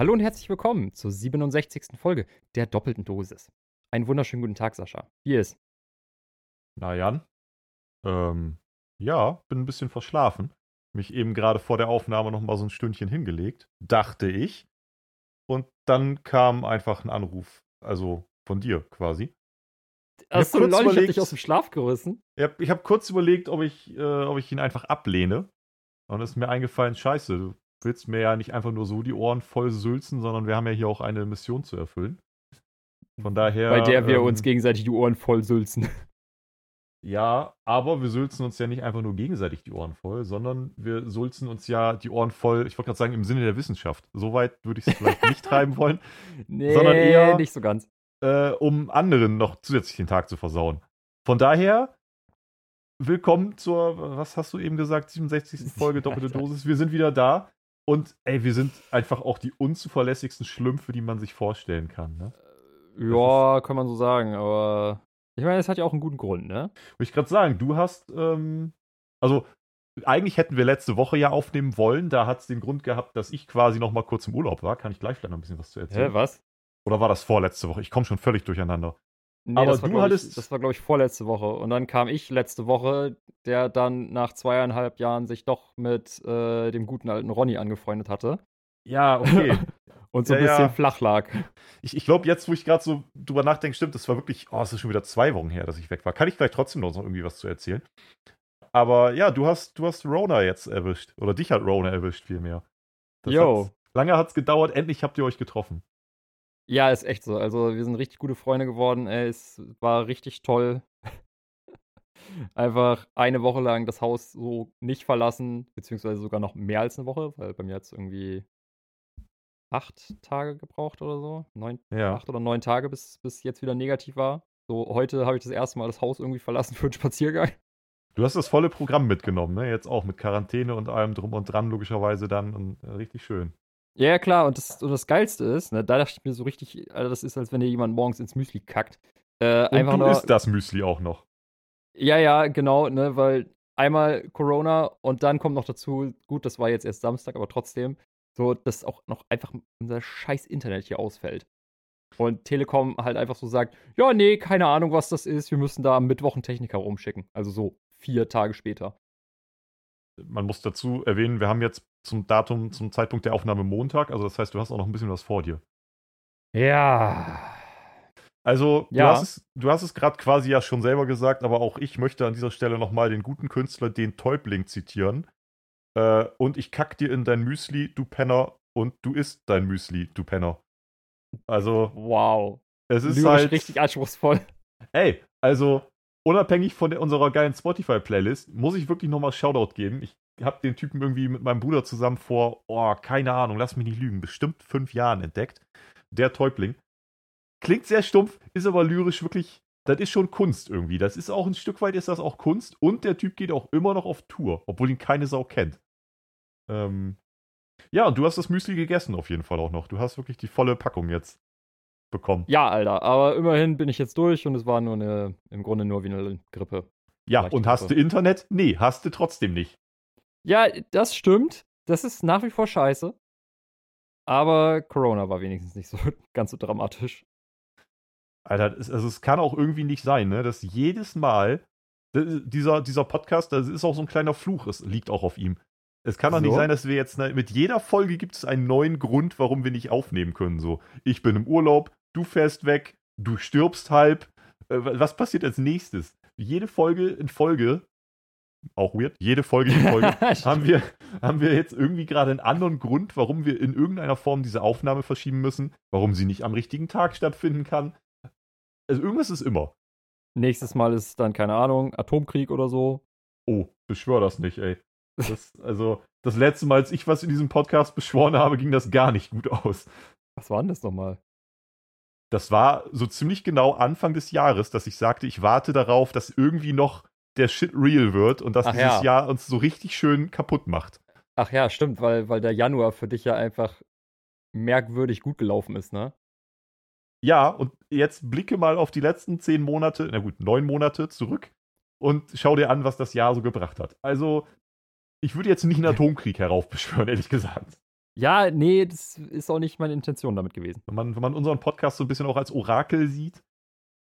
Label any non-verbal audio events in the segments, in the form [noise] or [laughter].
Hallo und herzlich willkommen zur 67. Folge der doppelten Dosis. Einen wunderschönen guten Tag, Sascha. Wie ist? Na Jan, ähm, ja, bin ein bisschen verschlafen. Mich eben gerade vor der Aufnahme noch mal so ein Stündchen hingelegt, dachte ich. Und dann kam einfach ein Anruf, also von dir quasi. Hast du lol, ich hab dich aus dem Schlaf gerissen? Ich habe kurz überlegt, ob ich, äh, ob ich ihn einfach ablehne. Und es ist mir eingefallen, scheiße, willst mir ja nicht einfach nur so die Ohren voll sülzen, sondern wir haben ja hier auch eine Mission zu erfüllen. Von daher. Bei der wir ähm, uns gegenseitig die Ohren voll sülzen. [laughs] Ja, aber wir sülzen uns ja nicht einfach nur gegenseitig die Ohren voll, sondern wir sulzen uns ja die Ohren voll, ich wollte gerade sagen, im Sinne der Wissenschaft. Soweit würde ich es vielleicht nicht treiben wollen. [laughs] Nee, sondern eher nicht so ganz. Äh, um anderen noch zusätzlich den Tag zu versauen. Von daher, willkommen zur, was hast du eben gesagt, 67. [laughs] Folge Doppelte Dosis. Wir sind wieder da. Und ey, wir sind einfach auch die unzuverlässigsten Schlümpfe, die man sich vorstellen kann. Ne? Ja, kann man so sagen, aber ich meine, es hat ja auch einen guten Grund, ne? Wollte ich gerade sagen, du hast, ähm, also eigentlich hätten wir letzte Woche ja aufnehmen wollen. Da hat es den Grund gehabt, dass ich quasi noch mal kurz im Urlaub war. Kann ich gleich vielleicht noch ein bisschen was zu erzählen? Hä, was? Oder war das vorletzte Woche? Ich komme schon völlig durcheinander. Nee, Aber das war, du hattest. Ich, das war, glaube ich, vorletzte Woche. Und dann kam ich letzte Woche, der dann nach zweieinhalb Jahren sich doch mit äh, dem guten alten Ronny angefreundet hatte. Ja, okay. [laughs] und so ein bisschen ja. flach lag. Ich, ich glaube, jetzt, wo ich gerade so drüber nachdenke, stimmt, das war wirklich, oh, es ist schon wieder zwei Wochen her, dass ich weg war. Kann ich vielleicht trotzdem noch irgendwie was zu erzählen? Aber ja, du hast, du hast Rona jetzt erwischt. Oder dich hat Rona erwischt, vielmehr. Jo. Hat's, lange hat es gedauert, endlich habt ihr euch getroffen. Ja, ist echt so. Also, wir sind richtig gute Freunde geworden. Ey, es war richtig toll. [laughs] Einfach eine Woche lang das Haus so nicht verlassen, beziehungsweise sogar noch mehr als eine Woche, weil bei mir jetzt irgendwie acht Tage gebraucht oder so. Neun, ja. Acht oder neun Tage, bis, bis jetzt wieder negativ war. So, heute habe ich das erste Mal das Haus irgendwie verlassen für einen Spaziergang. Du hast das volle Programm mitgenommen, ne? Jetzt auch mit Quarantäne und allem drum und dran, logischerweise dann. Und äh, richtig schön. Ja, klar, und das, und das Geilste ist, ne, da dachte ich mir so richtig, Alter, das ist, als wenn dir jemand morgens ins Müsli kackt. Äh, und einfach du nur, isst das Müsli auch noch. Ja, ja, genau, ne, weil einmal Corona und dann kommt noch dazu, gut, das war jetzt erst Samstag, aber trotzdem, so, dass auch noch einfach unser scheiß Internet hier ausfällt. Und Telekom halt einfach so sagt, ja, nee, keine Ahnung, was das ist, wir müssen da am Mittwoch einen Techniker rumschicken. Also so vier Tage später. Man muss dazu erwähnen, wir haben jetzt zum Datum, zum Zeitpunkt der Aufnahme Montag, also das heißt, du hast auch noch ein bisschen was vor dir. Ja. Also, ja. du hast es, du hast es gerade quasi ja schon selber gesagt, aber auch ich möchte an dieser Stelle nochmal den guten Künstler, den Täubling, zitieren, äh, und ich kack dir in dein Müsli, du Penner, und du isst dein Müsli, du Penner. Also. Wow. Es ist Lyrisch halt. richtig anspruchsvoll. Ey, also, unabhängig von der, unserer geilen Spotify-Playlist, muss ich wirklich nochmal Shoutout geben. Ich habe den Typen irgendwie mit meinem Bruder zusammen vor, oh, keine Ahnung, lass mich nicht lügen, bestimmt fünf Jahren entdeckt. Der Täubling. Klingt sehr stumpf, ist aber lyrisch wirklich das ist schon Kunst irgendwie. Das ist auch ein Stück weit ist das auch Kunst und der Typ geht auch immer noch auf Tour, obwohl ihn keine Sau kennt. Ähm, ja, und du hast das Müsli gegessen auf jeden Fall auch noch. Du hast wirklich die volle Packung jetzt bekommen. Ja, Alter, aber immerhin bin ich jetzt durch und es war nur eine, im Grunde nur wie eine Grippe. Ja, und hast du Internet? Nee, hast du trotzdem nicht. Ja, das stimmt. Das ist nach wie vor scheiße. Aber Corona war wenigstens nicht so [laughs] ganz so dramatisch. Alter, es, also es kann auch irgendwie nicht sein, ne, dass jedes Mal dieser, dieser Podcast, das ist auch so ein kleiner Fluch, es liegt auch auf ihm. Es kann doch so? nicht sein, dass wir jetzt ne, mit jeder Folge gibt es einen neuen Grund, warum wir nicht aufnehmen können. So, ich bin im Urlaub, du fährst weg, du stirbst halb. Äh, was passiert als nächstes? Jede Folge in Folge, auch weird, jede Folge in Folge, [laughs] haben, wir, haben wir jetzt irgendwie gerade einen anderen Grund, warum wir in irgendeiner Form diese Aufnahme verschieben müssen, warum sie nicht am richtigen Tag stattfinden kann. Also irgendwas ist immer. Nächstes Mal ist dann, keine Ahnung, Atomkrieg oder so. Oh, beschwör das nicht, ey. Das, also, das letzte Mal, als ich was in diesem Podcast beschworen habe, ging das gar nicht gut aus. Was war denn das nochmal? Das war so ziemlich genau Anfang des Jahres, dass ich sagte, ich warte darauf, dass irgendwie noch der Shit real wird und dass Ach dieses ja. Jahr uns so richtig schön kaputt macht. Ach ja, stimmt, weil, weil der Januar für dich ja einfach merkwürdig gut gelaufen ist, ne? Ja, und jetzt blicke mal auf die letzten zehn Monate, na gut, neun Monate zurück und schau dir an, was das Jahr so gebracht hat. Also, ich würde jetzt nicht einen [laughs] Atomkrieg heraufbeschwören, ehrlich gesagt. Ja, nee, das ist auch nicht meine Intention damit gewesen. Wenn man, wenn man unseren Podcast so ein bisschen auch als Orakel sieht,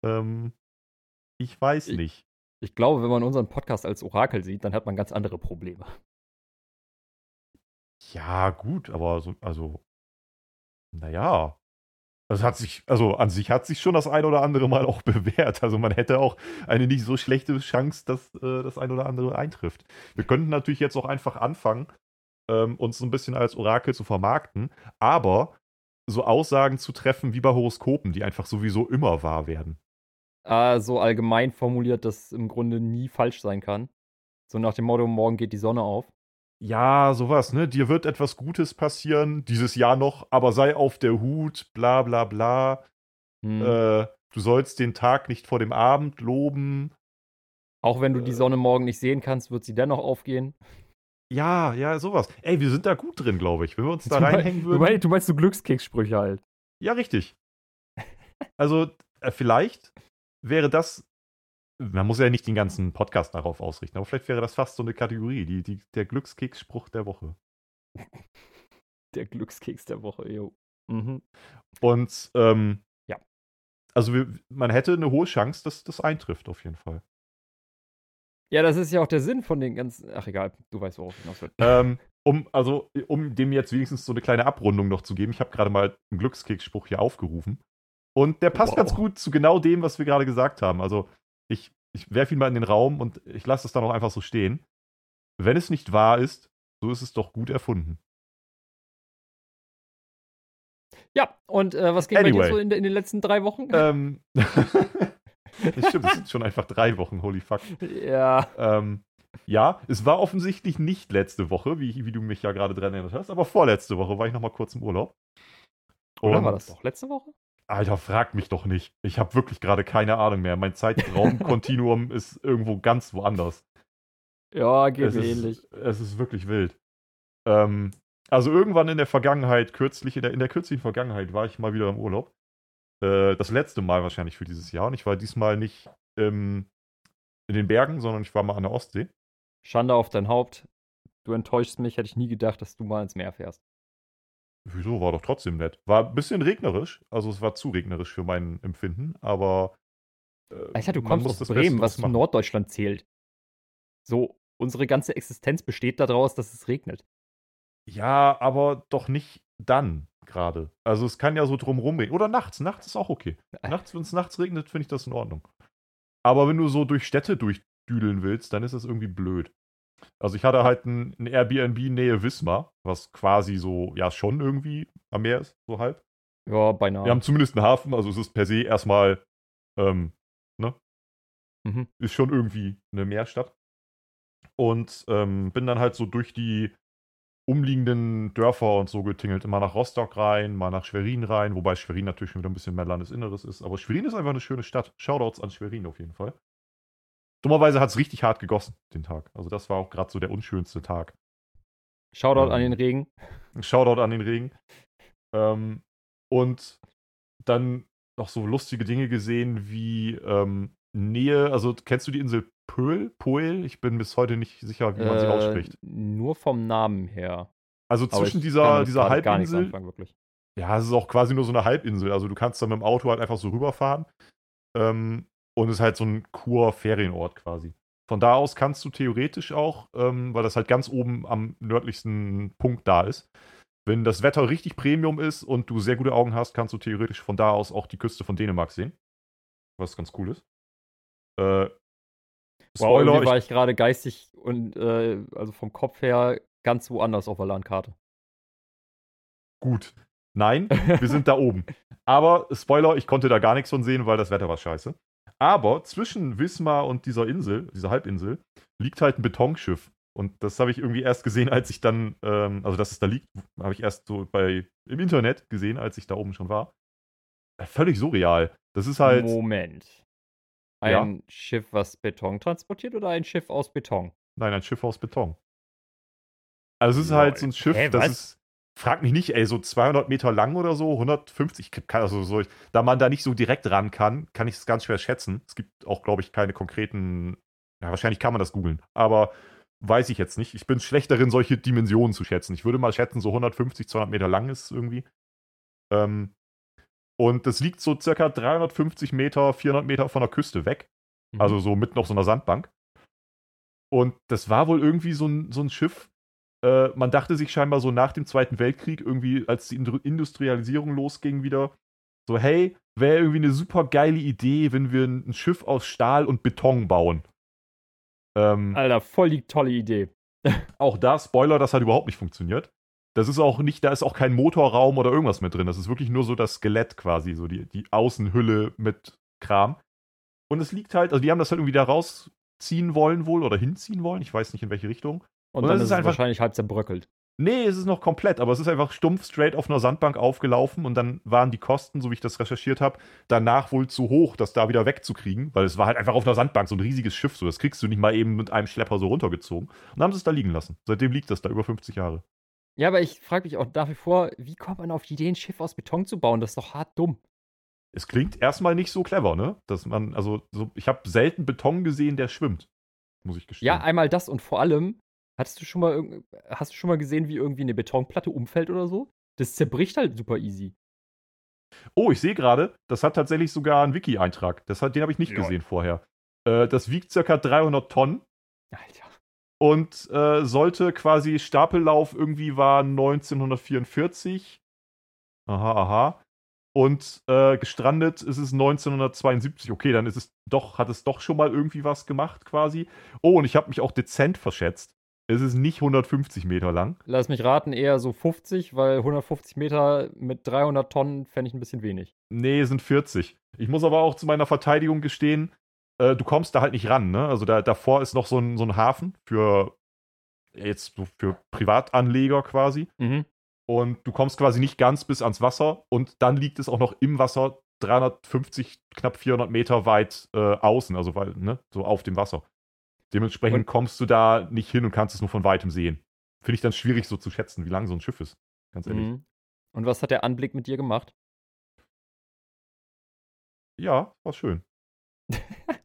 ähm, ich weiß Ich- nicht. Ich glaube, wenn man unseren Podcast als Orakel sieht, dann hat man ganz andere Probleme. Ja, gut, aber so, also, naja. Das hat sich, also an sich hat sich schon das ein oder andere Mal auch [laughs] bewährt. Also man hätte auch eine nicht so schlechte Chance, dass äh, das ein oder andere eintrifft. Wir könnten natürlich jetzt auch einfach anfangen, ähm, uns so ein bisschen als Orakel zu vermarkten, aber so Aussagen zu treffen wie bei Horoskopen, die einfach sowieso immer wahr werden. Äh, so allgemein formuliert, dass im Grunde nie falsch sein kann. So nach dem Motto, morgen geht die Sonne auf. Ja, sowas, ne? Dir wird etwas Gutes passieren, dieses Jahr noch, aber sei auf der Hut, bla bla bla. Hm. Äh, du sollst den Tag nicht vor dem Abend loben. Auch wenn du die äh, Sonne morgen nicht sehen kannst, wird sie dennoch aufgehen. Ja, ja, sowas. Ey, wir sind da gut drin, glaube ich. Wenn wir uns da Du mein- reinhängen Du würden. du meinst so Glückskekssprüche halt. Ja, richtig. Also, äh, vielleicht wäre das. Man muss ja nicht den ganzen Podcast darauf ausrichten, aber vielleicht wäre das fast so eine Kategorie, die, die, der Glückskeksspruch der Woche. [laughs] Der Glückskeks der Woche, jo. Mhm. Und, ähm, Ja. Also, wir, man hätte eine hohe Chance, dass das eintrifft, auf jeden Fall. Ja, das ist ja auch der Sinn von den ganzen. Ach egal, du weißt, worauf ich hinaus will. ähm, um, also, um dem jetzt wenigstens so eine kleine Abrundung noch zu geben, ich habe gerade mal einen Glückskeksspruch hier aufgerufen. Und der passt Wow. ganz gut zu genau dem, was wir gerade gesagt haben. Also, ich, ich werfe ihn mal in den Raum und ich lasse es dann auch einfach so stehen. Wenn es nicht wahr ist, so ist es doch gut erfunden. Ja, und äh, was ging bei Anyway. dir so in, in den letzten drei Wochen? ähm, [laughs] [laughs] [laughs] das stimmt, es sind schon einfach drei Wochen, holy fuck. ja. Ähm, ja, es war offensichtlich nicht letzte Woche, wie, wie du mich ja gerade dran erinnert hast, aber vorletzte Woche war ich noch mal kurz im Urlaub. Oder war Und- das doch letzte Woche? Alter, frag mich doch nicht. Ich habe wirklich gerade keine Ahnung mehr. Mein Zeitraumkontinuum [laughs] ist irgendwo ganz woanders. Ja, geht Es mir ist, ähnlich. es ist wirklich wild. Ähm, also irgendwann in der Vergangenheit, kürzlich, in der, in der kürzlichen Vergangenheit war ich mal wieder im Urlaub. Äh, das letzte Mal wahrscheinlich für dieses Jahr. Und ich war diesmal nicht ähm, in den Bergen, sondern ich war mal an der Ostsee. Schande auf dein Haupt. Du enttäuschst mich, hätte ich nie gedacht, dass du mal ins Meer fährst. Wieso? War doch trotzdem nett. War ein bisschen regnerisch. Also es war zu regnerisch für mein Empfinden, aber. Äh, Alter, du kommst aus Bremen, was zu. Norddeutschland zählt. So, unsere ganze Existenz besteht daraus, dass es regnet. Ja, aber doch nicht dann gerade. Also es kann ja so drumrum regnen. Oder nachts. Nachts ist auch okay. Nachts, wenn es nachts regnet, finde ich das in Ordnung. Aber wenn du so durch Städte durchdüdeln willst, dann ist das irgendwie blöd. Also ich hatte halt ein, ein Airbnb Nähe Wismar, was quasi so, ja, schon irgendwie am Meer ist, so halb. Ja, beinahe. Wir haben zumindest einen Hafen, also es ist per se erstmal, ähm, ne? Mhm. Ist schon irgendwie eine Meerstadt. Und ähm, bin dann halt so durch die umliegenden Dörfer und so getingelt. Immer nach Rostock rein, mal nach Schwerin rein, wobei Schwerin natürlich schon wieder ein bisschen mehr Landesinneres ist. Aber Schwerin ist einfach eine schöne Stadt. Shoutouts an Schwerin auf jeden Fall. Dummerweise hat es richtig hart gegossen, den Tag. Also das war auch gerade so der unschönste Tag. Shoutout an Ähm, den Regen. Shoutout an den Regen. Ähm, und dann noch so lustige Dinge gesehen wie ähm, Nähe, also kennst du die Insel Pöhl? Poel? Ich bin bis heute nicht sicher, wie man sie Äh, ausspricht. Nur vom Namen her. Also zwischen dieser, dieser Halbinsel. anfangen, wirklich. Ja, es ist auch quasi nur so eine Halbinsel. Also du kannst da mit dem Auto halt einfach so rüberfahren. Ähm, und es ist halt so ein Kur-Ferienort quasi. Von da aus kannst du theoretisch auch, ähm, weil das halt ganz oben am nördlichsten Punkt da ist, wenn das Wetter richtig Premium ist und du sehr gute Augen hast, kannst du theoretisch von da aus auch die Küste von Dänemark sehen. Was ganz cool ist. Äh, Wow, Spoiler, irgendwie war ich, ich gerade geistig und äh, also vom Kopf her ganz woanders auf der Landkarte. gut. Nein, wir sind da oben. [laughs] Aber Spoiler, ich konnte da gar nichts von sehen, weil das Wetter war scheiße. Aber zwischen Wismar und dieser Insel, dieser Halbinsel, liegt halt ein Betonschiff. Und das habe ich irgendwie erst gesehen, als ich dann, ähm, also dass es da liegt, habe ich erst so bei im Internet gesehen, als ich da oben schon war. Äh, Völlig surreal. Das ist halt. Moment. Ja. Ein Schiff, was Beton transportiert oder ein Schiff aus Beton? Nein, ein Schiff aus Beton. Also es ist halt so ein Schiff, Hä, das was? ist, frag mich nicht, ey, so 200 Meter lang oder so, 150, kann also so, da man da nicht so direkt ran kann, kann ich es ganz schwer schätzen. Es gibt auch, glaube ich, keine konkreten, ja, wahrscheinlich kann man das googeln, aber weiß ich jetzt nicht. Ich bin schlecht darin, solche Dimensionen zu schätzen. Ich würde mal schätzen, so 150, 200 Meter lang ist es irgendwie. Ähm, und das liegt so circa 350 Meter, 400 Meter von der Küste weg. Mhm. Also so mitten auf so einer Sandbank. Und das war wohl irgendwie so ein, so ein Schiff. Äh, man dachte sich scheinbar so nach dem Zweiten Weltkrieg, irgendwie, als die Industrialisierung losging, wieder, so, hey, wäre irgendwie eine super geile Idee, wenn wir ein Schiff aus Stahl und Beton bauen. Ähm, Alter, voll die tolle Idee. auch da, Spoiler, das hat überhaupt nicht funktioniert. Das ist auch nicht, da ist auch kein Motorraum oder irgendwas mit drin. Das ist wirklich nur so das Skelett quasi, so die, die Außenhülle mit Kram. Und es liegt halt, also die haben das halt irgendwie da rausziehen wollen wohl oder hinziehen wollen. Ich weiß nicht in welche Richtung. Und, und dann ist es einfach, wahrscheinlich halb zerbröckelt. Nee, es ist noch komplett, aber es ist einfach stumpf straight auf einer Sandbank aufgelaufen und dann waren die Kosten, so wie ich das recherchiert habe, danach wohl zu hoch, das da wieder wegzukriegen, weil es war halt einfach auf einer Sandbank, so ein riesiges Schiff, so das kriegst du nicht mal eben mit einem Schlepper so runtergezogen. Und dann haben sie es da liegen lassen. Seitdem liegt das da über 50 Jahre. Ja, aber ich frage mich auch nach wie vor, wie kommt man auf die Idee, ein Schiff aus Beton zu bauen? Das ist doch hart dumm. Es klingt erstmal nicht so clever, ne? Dass man, also, so, ich habe selten Beton gesehen, der schwimmt. Muss ich gestehen. Ja, einmal das und vor allem, Hattest du schon mal hast du schon mal gesehen, wie irgendwie eine Betonplatte umfällt oder so? Das zerbricht halt super easy. Oh, ich sehe gerade, das hat tatsächlich sogar einen Wiki-Eintrag. den habe ich nicht ja. gesehen vorher. Äh, das wiegt circa 300 Tonnen. Alter. Und äh, sollte quasi Stapellauf irgendwie war 1944. Aha, aha. Und äh, gestrandet ist es 1972. Okay, dann ist es doch, hat es doch schon mal irgendwie was gemacht quasi. Oh, und ich habe mich auch dezent verschätzt. Es ist nicht 150 Meter lang. Lass mich raten, eher so 50, weil 150 Meter mit 300 Tonnen fände ich ein bisschen wenig. Nee, sind 40. Ich muss aber auch zu meiner Verteidigung gestehen, äh, du kommst da halt nicht ran, ne? Also da, davor ist noch so ein, so ein Hafen für jetzt für Privatanleger quasi. Mhm. Und du kommst quasi nicht ganz bis ans Wasser und dann liegt es auch noch im Wasser 350, knapp 400 Meter weit äh, außen, also weil, ne, so auf dem Wasser. Dementsprechend und kommst du da nicht hin und kannst es nur von weitem sehen. Finde ich dann schwierig so zu schätzen, wie lang so ein Schiff ist. Ganz ehrlich. Mhm. Und was hat der Anblick mit dir gemacht? Ja, war schön.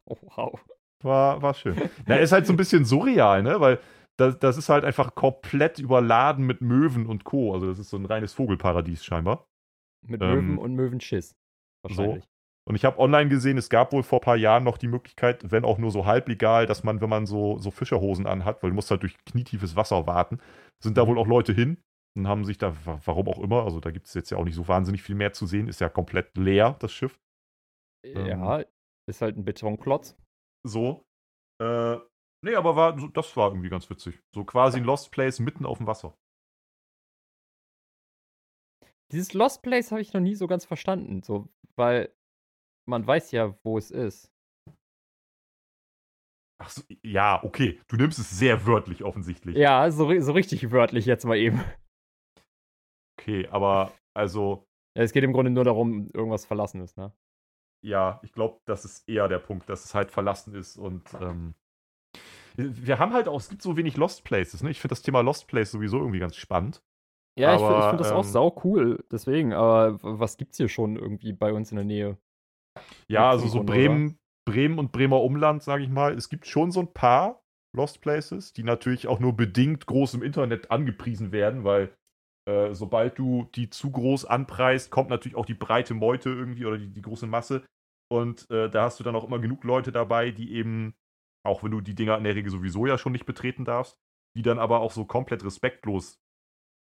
Oh, wow. War, war schön. Na, ist halt so ein bisschen surreal, ne? Weil das, das ist halt einfach komplett überladen mit Möwen und Co. Also das ist so ein reines Vogelparadies scheinbar. Mit ähm, Möwen und Möwenschiss. Wahrscheinlich. So. Und ich habe online gesehen, es gab wohl vor ein paar Jahren noch die Möglichkeit, wenn auch nur so halblegal, dass man, wenn man so, so Fischerhosen anhat, weil du musst halt durch knietiefes Wasser warten, sind da mhm. wohl auch Leute hin und haben sich da, warum auch immer, also da gibt es jetzt ja auch nicht so wahnsinnig viel mehr zu sehen, ist ja komplett leer, das Schiff. Ja, ähm, ist halt ein Betonklotz. So. Äh, nee, aber war, das war irgendwie ganz witzig. So quasi ein Lost Place mitten auf dem Wasser. Dieses Lost Place habe ich noch nie so ganz verstanden, so, weil man weiß ja, wo es ist. Ach so, ja, okay. Du nimmst es sehr wörtlich offensichtlich. Ja, so, so richtig wörtlich jetzt mal eben. Okay, aber also. Ja, es geht im Grunde nur darum, irgendwas verlassen ist, ne? Ja, ich glaube, das ist eher der Punkt, dass es halt verlassen ist und ähm, wir haben halt auch, es gibt so wenig Lost Places, ne? Ich finde das Thema Lost Place sowieso irgendwie ganz spannend. Ja, aber, ich, finde das ähm, auch sau cool, deswegen, aber was gibt's hier schon irgendwie bei uns in der Nähe? Ja, also so Bremen, Bremen und Bremer Umland, sage ich mal. Es gibt schon so ein paar Lost Places, die natürlich auch nur bedingt groß im Internet angepriesen werden, weil äh, sobald du die zu groß anpreist, kommt natürlich auch die breite Meute irgendwie oder die, die große Masse. Und äh, da hast du dann auch immer genug Leute dabei, die eben, auch wenn du die Dinger in der Regel sowieso ja schon nicht betreten darfst, die dann aber auch so komplett respektlos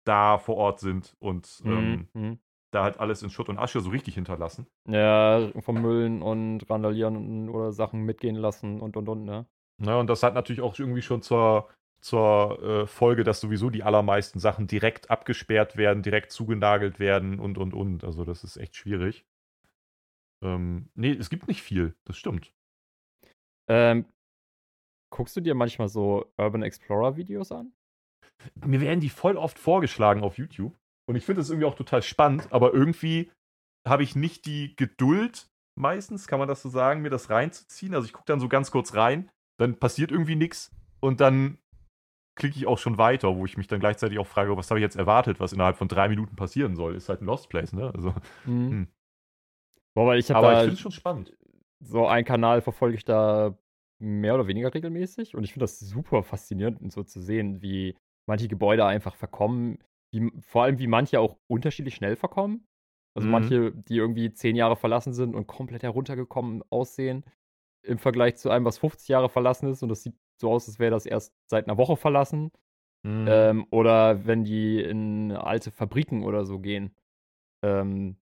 da vor Ort sind und mhm. ähm, mhm da halt alles in Schutt und Asche so richtig hinterlassen. Ja, vermüllen und randalieren oder Sachen mitgehen lassen und und und, ne? Ja, und das hat natürlich auch irgendwie schon zur, zur äh, Folge, dass sowieso die allermeisten Sachen direkt abgesperrt werden, direkt zugenagelt werden und und und. Also das ist echt schwierig. Ähm, nee, es gibt nicht viel, das stimmt. Ähm, guckst du dir manchmal so Urban Explorer Videos an? Mir werden die voll oft vorgeschlagen auf YouTube. Und ich finde das irgendwie auch total spannend, aber irgendwie habe ich nicht die Geduld, meistens, kann man das so sagen, mir das reinzuziehen. Also ich gucke dann so ganz kurz rein, dann passiert irgendwie nichts und dann klicke ich auch schon weiter, wo ich mich dann gleichzeitig auch frage, was habe ich jetzt erwartet, was innerhalb von drei Minuten passieren soll. Ist halt ein Lost Place, ne? Also, mhm. Boah, weil ich Aber ich finde es schon spannend. So einen Kanal verfolge ich da mehr oder weniger regelmäßig und ich finde das super faszinierend, so zu sehen, wie manche Gebäude einfach verkommen, wie, vor allem wie manche auch unterschiedlich schnell verkommen. Also mhm. manche, die irgendwie zehn Jahre verlassen sind und komplett heruntergekommen aussehen, im Vergleich zu einem, was 50 Jahre verlassen ist und das sieht so aus, als wäre das erst seit einer Woche verlassen. Mhm. Ähm, oder wenn die in alte Fabriken oder so gehen. Ähm,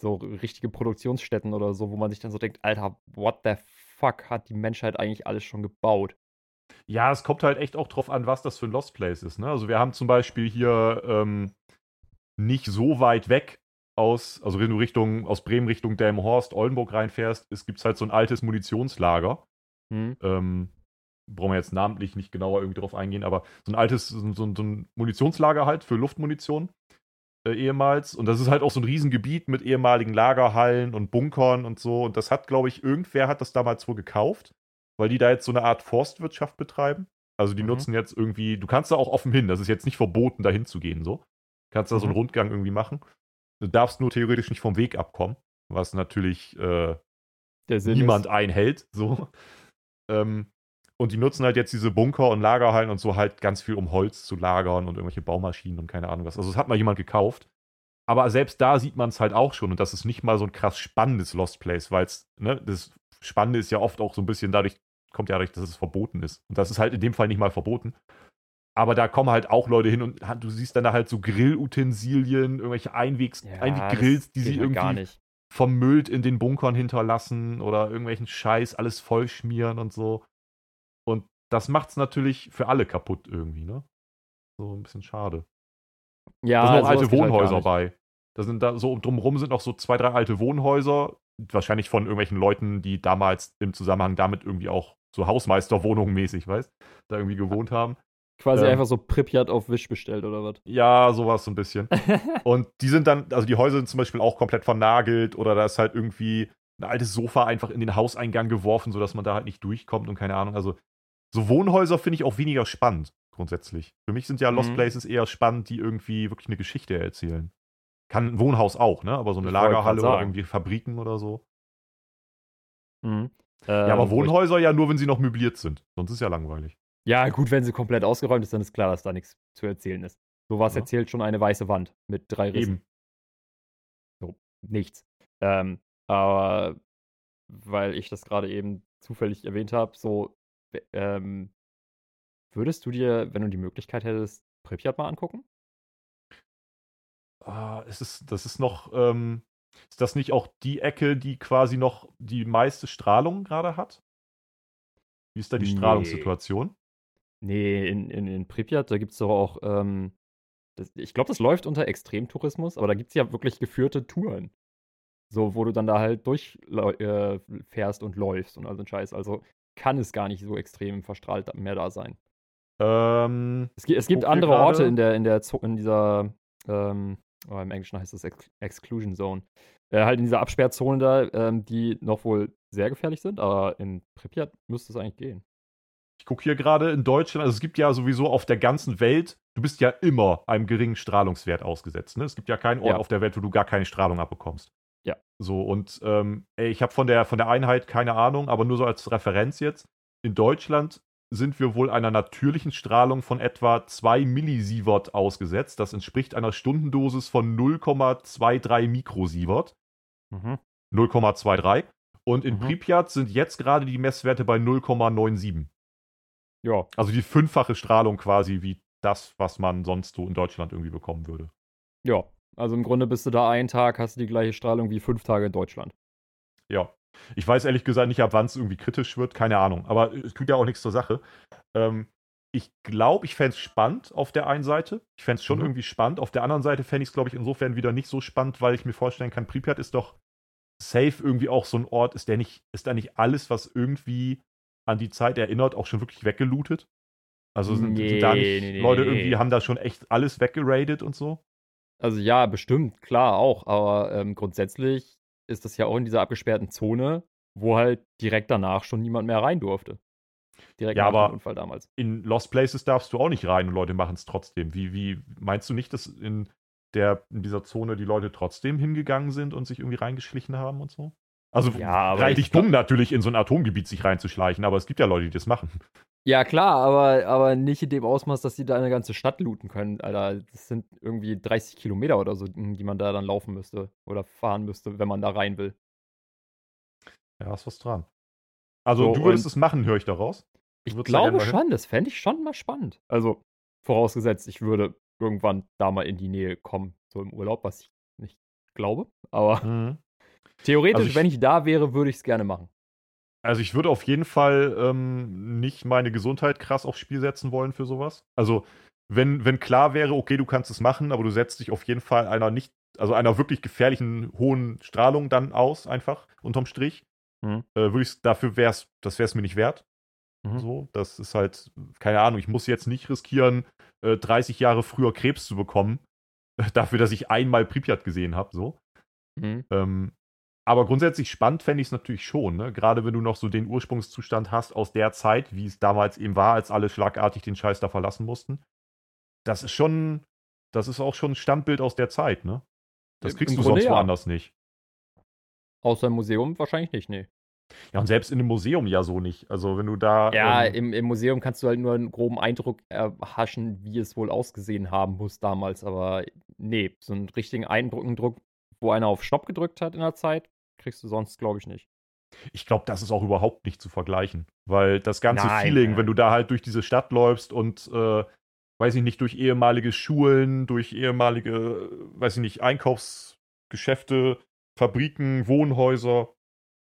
so richtige Produktionsstätten oder so, wo man sich dann so denkt, Alter, what the fuck hat die Menschheit eigentlich alles schon gebaut? Ja, es kommt halt echt auch drauf an, was das für ein Lost Place ist. Ne? Also wir haben zum Beispiel hier ähm, nicht so weit weg aus, also wenn du Richtung, aus Bremen Richtung Delmenhorst, Oldenburg reinfährst, es gibt halt so ein altes Munitionslager. Hm. Ähm, brauchen wir jetzt namentlich nicht genauer irgendwie drauf eingehen, aber so ein altes, so, so, ein Munitionslager halt für Luftmunition äh, ehemals. Und das ist halt auch so ein Riesengebiet mit ehemaligen Lagerhallen und Bunkern und so. Und das hat, glaube ich, irgendwer hat das damals wohl gekauft, weil die da jetzt so eine Art Forstwirtschaft betreiben. Also die mhm. nutzen jetzt irgendwie, du kannst da auch offen hin, das ist jetzt nicht verboten, da hinzugehen so. Du kannst da mhm. so einen mhm. Rundgang irgendwie machen. Du darfst nur theoretisch nicht vom Weg abkommen, was natürlich äh, niemand ist. einhält. So. [laughs] ähm, und die nutzen halt jetzt diese Bunker und Lagerhallen und so halt ganz viel, um Holz zu lagern und irgendwelche Baumaschinen und keine Ahnung was. Also, es hat mal jemand gekauft. Aber selbst da sieht man es halt auch schon. Und das ist nicht mal so ein krass spannendes Lost Place, weil es, ne, das Spannende ist ja oft auch so ein bisschen dadurch, kommt ja dadurch, dass es verboten ist. Und das ist halt in dem Fall nicht mal verboten. Aber da kommen halt auch Leute hin und du siehst dann da halt so Grillutensilien, irgendwelche Einwegs ja, Einweggrills, die sie halt irgendwie vermüllt in den Bunkern hinterlassen oder irgendwelchen Scheiß alles vollschmieren und so. Das macht es natürlich für alle kaputt irgendwie, ne? So ein bisschen schade. Ja, da sind auch alte halt Wohnhäuser halt bei. Da sind da so drumherum sind noch so zwei, drei alte Wohnhäuser, wahrscheinlich von irgendwelchen Leuten, die damals im Zusammenhang damit irgendwie auch so Hausmeisterwohnungen mäßig, weißt, da irgendwie gewohnt haben. Quasi ähm, einfach so Pripyat auf Wisch bestellt oder was? Ja, sowas so ein bisschen. [laughs] und die sind dann, also die Häuser sind zum Beispiel auch komplett vernagelt oder da ist halt irgendwie ein altes Sofa einfach in den Hauseingang geworfen, sodass man da halt nicht durchkommt und keine Ahnung. Also so Wohnhäuser finde ich auch weniger spannend, grundsätzlich. Für mich sind ja Lost mhm. Places eher spannend, die irgendwie wirklich eine Geschichte erzählen. Kann ein Wohnhaus auch, ne? Aber so eine ich Lagerhalle oder irgendwie Fabriken oder so. Mhm. ja, aber ähm, Wohnhäuser ja nur, wenn sie noch möbliert sind. Sonst ist ja langweilig. Ja, gut, wenn sie komplett ausgeräumt ist, dann ist klar, dass da nichts zu erzählen ist. So was ja. erzählt schon eine weiße Wand mit drei Rissen. Eben. So, nichts. Ähm, aber weil ich das gerade eben zufällig erwähnt habe, so ähm, würdest du dir, wenn du die Möglichkeit hättest, Pripyat mal angucken? Ah, ist es, das ist noch, ähm, ist das nicht auch die Ecke, die quasi noch die meiste Strahlung gerade hat? Wie ist da die nee. Strahlungssituation? Nee, in, in, in Pripyat, da gibt es doch auch, ähm, das, ich glaube, das läuft unter Extremtourismus, aber da gibt es ja wirklich geführte Touren. So, wo du dann da halt durchfährst äh, und läufst und all so ein Scheiß. Also kann es gar nicht so extrem verstrahlt mehr da sein. Ähm, es, es gibt andere Orte in der, in der, in dieser, ähm, oh, im Englischen heißt das Ex Exclusion Zone. Äh, halt in dieser Absperrzone da, ähm, die noch wohl sehr gefährlich sind, aber in Pripyat müsste es eigentlich gehen. Ich gucke hier gerade in Deutschland, also es gibt ja sowieso auf der ganzen Welt, du bist ja immer einem geringen Strahlungswert ausgesetzt. Ne? Es gibt ja keinen Ort ja. auf der Welt, wo du gar keine Strahlung abbekommst. Ja. So, und ähm, ey, ich habe von der, von der Einheit keine Ahnung, aber nur so als Referenz jetzt. In Deutschland sind wir wohl einer natürlichen Strahlung von etwa 2 Millisievert ausgesetzt. Das entspricht einer Stundendosis von 0,23 Mikrosievert. Mhm. 0,23. Und in mhm. Pripyat sind jetzt gerade die Messwerte bei 0,97. Ja. Also die fünffache Strahlung quasi wie das, was man sonst so in Deutschland irgendwie bekommen würde. Ja, also im Grunde bist du da einen Tag, hast du die gleiche Strahlung wie fünf Tage in Deutschland. Ja. Ich weiß ehrlich gesagt nicht, ab wann es irgendwie kritisch wird, keine Ahnung. Aber es tut ja auch nichts zur Sache. Ähm, ich glaube, ich fände es spannend auf der einen Seite. Ich fände es schon mhm. irgendwie spannend. Auf der anderen Seite fände ich es, glaube ich, insofern wieder nicht so spannend, weil ich mir vorstellen kann, Pripyat ist doch safe irgendwie auch so ein Ort. Ist der nicht, ist da nicht alles, was irgendwie an die Zeit erinnert, auch schon wirklich weggelootet? Also sind, nee, da nicht nee, Leute irgendwie haben da schon echt alles weggeradet und so? Also ja, bestimmt, klar auch. Aber ähm, grundsätzlich ist das ja auch in dieser abgesperrten Zone, wo halt direkt danach schon niemand mehr rein durfte. Direkt ja, nach aber dem Unfall damals. In Lost Places darfst du auch nicht rein und Leute machen es trotzdem. Wie, wie meinst du nicht, dass in der in dieser Zone die Leute trotzdem hingegangen sind und sich irgendwie reingeschlichen haben und so? Also Ja, reichlich dumm natürlich in so ein Atomgebiet sich reinzuschleichen, aber es gibt ja Leute, die das machen. Ja, klar, aber, aber nicht in dem Ausmaß, dass die da eine ganze Stadt looten können, Alter. Das sind irgendwie 30 Kilometer oder so, die man da dann laufen müsste oder fahren müsste, wenn man da rein will. Ja, ist was dran. Also So, du würdest es machen, höre ich daraus. Ich da glaube hin? schon, das fände ich schon mal spannend. Also, vorausgesetzt, ich würde irgendwann da mal in die Nähe kommen, so im Urlaub, was ich nicht glaube. Aber Mhm. Theoretisch, Also ich- wenn ich da wäre, würde ich es gerne machen. Also ich würde auf jeden Fall ähm, nicht meine Gesundheit krass aufs Spiel setzen wollen für sowas. Also wenn, wenn klar wäre, okay, du kannst es machen, aber du setzt dich auf jeden Fall einer nicht, also einer wirklich gefährlichen hohen Strahlung dann aus, einfach unterm Strich, Mhm. äh, würde ich dafür wär's, das wäre es mir nicht wert. Mhm. So, das ist halt, keine Ahnung, ich muss jetzt nicht riskieren, äh, 30 Jahre früher Krebs zu bekommen, [laughs] dafür, dass ich einmal Pripyat gesehen habe, so. Mhm. Ähm, aber grundsätzlich spannend fände ich es natürlich schon, ne? Gerade wenn du noch so den Ursprungszustand hast aus der Zeit, wie es damals eben war, als alle schlagartig den Scheiß da verlassen mussten. Das ist schon, das ist auch schon ein Standbild aus der Zeit, ne? Das kriegst im du Grunde sonst ja. woanders nicht. Außer im Museum wahrscheinlich nicht, nee. Ja, und selbst in einem Museum ja so nicht. Also wenn du da. Ja, ähm, im, im Museum kannst du halt nur einen groben Eindruck erhaschen, wie es wohl ausgesehen haben muss damals. Aber nee, so einen richtigen Eindruck, wo einer auf Stopp gedrückt hat in der Zeit, kriegst du sonst, glaube ich, nicht. ich glaube, das ist auch überhaupt nicht zu vergleichen. Weil das ganze Nein, Feeling, nein. wenn du da halt durch diese Stadt läufst und, äh, weiß ich nicht, durch ehemalige Schulen, durch ehemalige, äh, weiß ich nicht, Einkaufsgeschäfte, Fabriken, Wohnhäuser.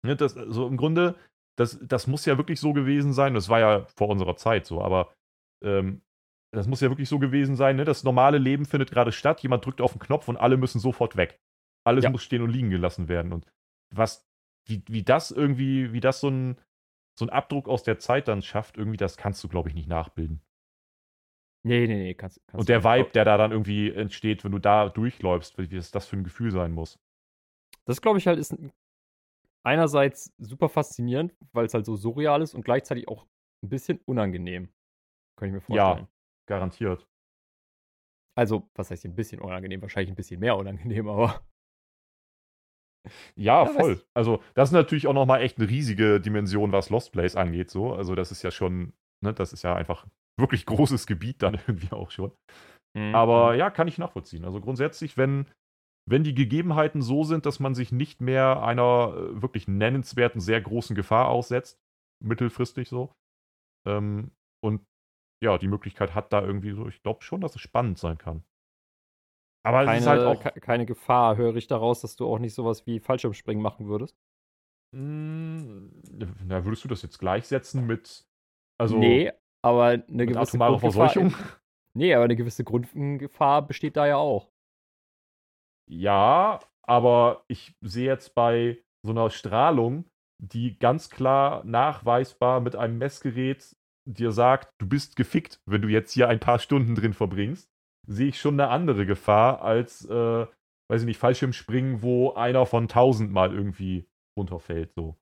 Ne, das, also im Grunde, das, das muss ja wirklich so gewesen sein. Das war ja vor unserer Zeit so, aber ähm, das muss ja wirklich so gewesen sein. Ne? Das normale Leben findet gerade statt. Jemand drückt auf den Knopf und alle müssen sofort weg. Alles Ja. muss stehen und liegen gelassen werden. Und was, wie, wie das irgendwie, wie das so ein, so ein Abdruck aus der Zeit dann schafft, irgendwie, das kannst du, glaube ich, nicht nachbilden. Nee, nee, nee, kannst, kannst Und der. Vibe, der da dann irgendwie entsteht, wenn du da durchläufst, wie das, das für ein Gefühl sein muss. Das glaube ich halt ist ein- einerseits super faszinierend, weil es halt so surreal ist und gleichzeitig auch ein bisschen unangenehm. Kann ich mir Ja. vorstellen. Garantiert. Also, was heißt ein bisschen unangenehm? Wahrscheinlich ein bisschen mehr unangenehm, [laughs] aber. Ja, Ja, voll. weiß- Also, das ist natürlich auch nochmal echt eine riesige Dimension, was Lost Place angeht, so. Also, das ist ja schon, ne, das ist ja einfach wirklich großes Gebiet dann [laughs] irgendwie auch schon. Mhm. Aber ja, kann ich nachvollziehen. Also grundsätzlich, wenn, wenn die Gegebenheiten so sind, dass man sich nicht mehr einer äh, wirklich nennenswerten, sehr großen Gefahr aussetzt, mittelfristig so, ähm, und ja, die Möglichkeit hat da irgendwie so, ich glaube schon, dass es spannend sein kann. Aber es keine, ist halt auch. ke- keine Gefahr, höre ich daraus, dass du auch nicht sowas wie Fallschirmspringen machen würdest. Mh, na, würdest du das jetzt gleichsetzen mit. Also nee, aber eine gewisse Verseuchung? [laughs] Nee, aber eine gewisse Grundgefahr besteht da ja auch. Ja, aber ich sehe jetzt bei so einer Strahlung, die ganz klar nachweisbar mit einem Messgerät dir sagt, du bist gefickt, wenn du jetzt hier ein paar Stunden drin verbringst, sehe ich schon eine andere Gefahr als, äh, weiß ich nicht, Fallschirmspringen, wo einer von tausend mal irgendwie runterfällt. So.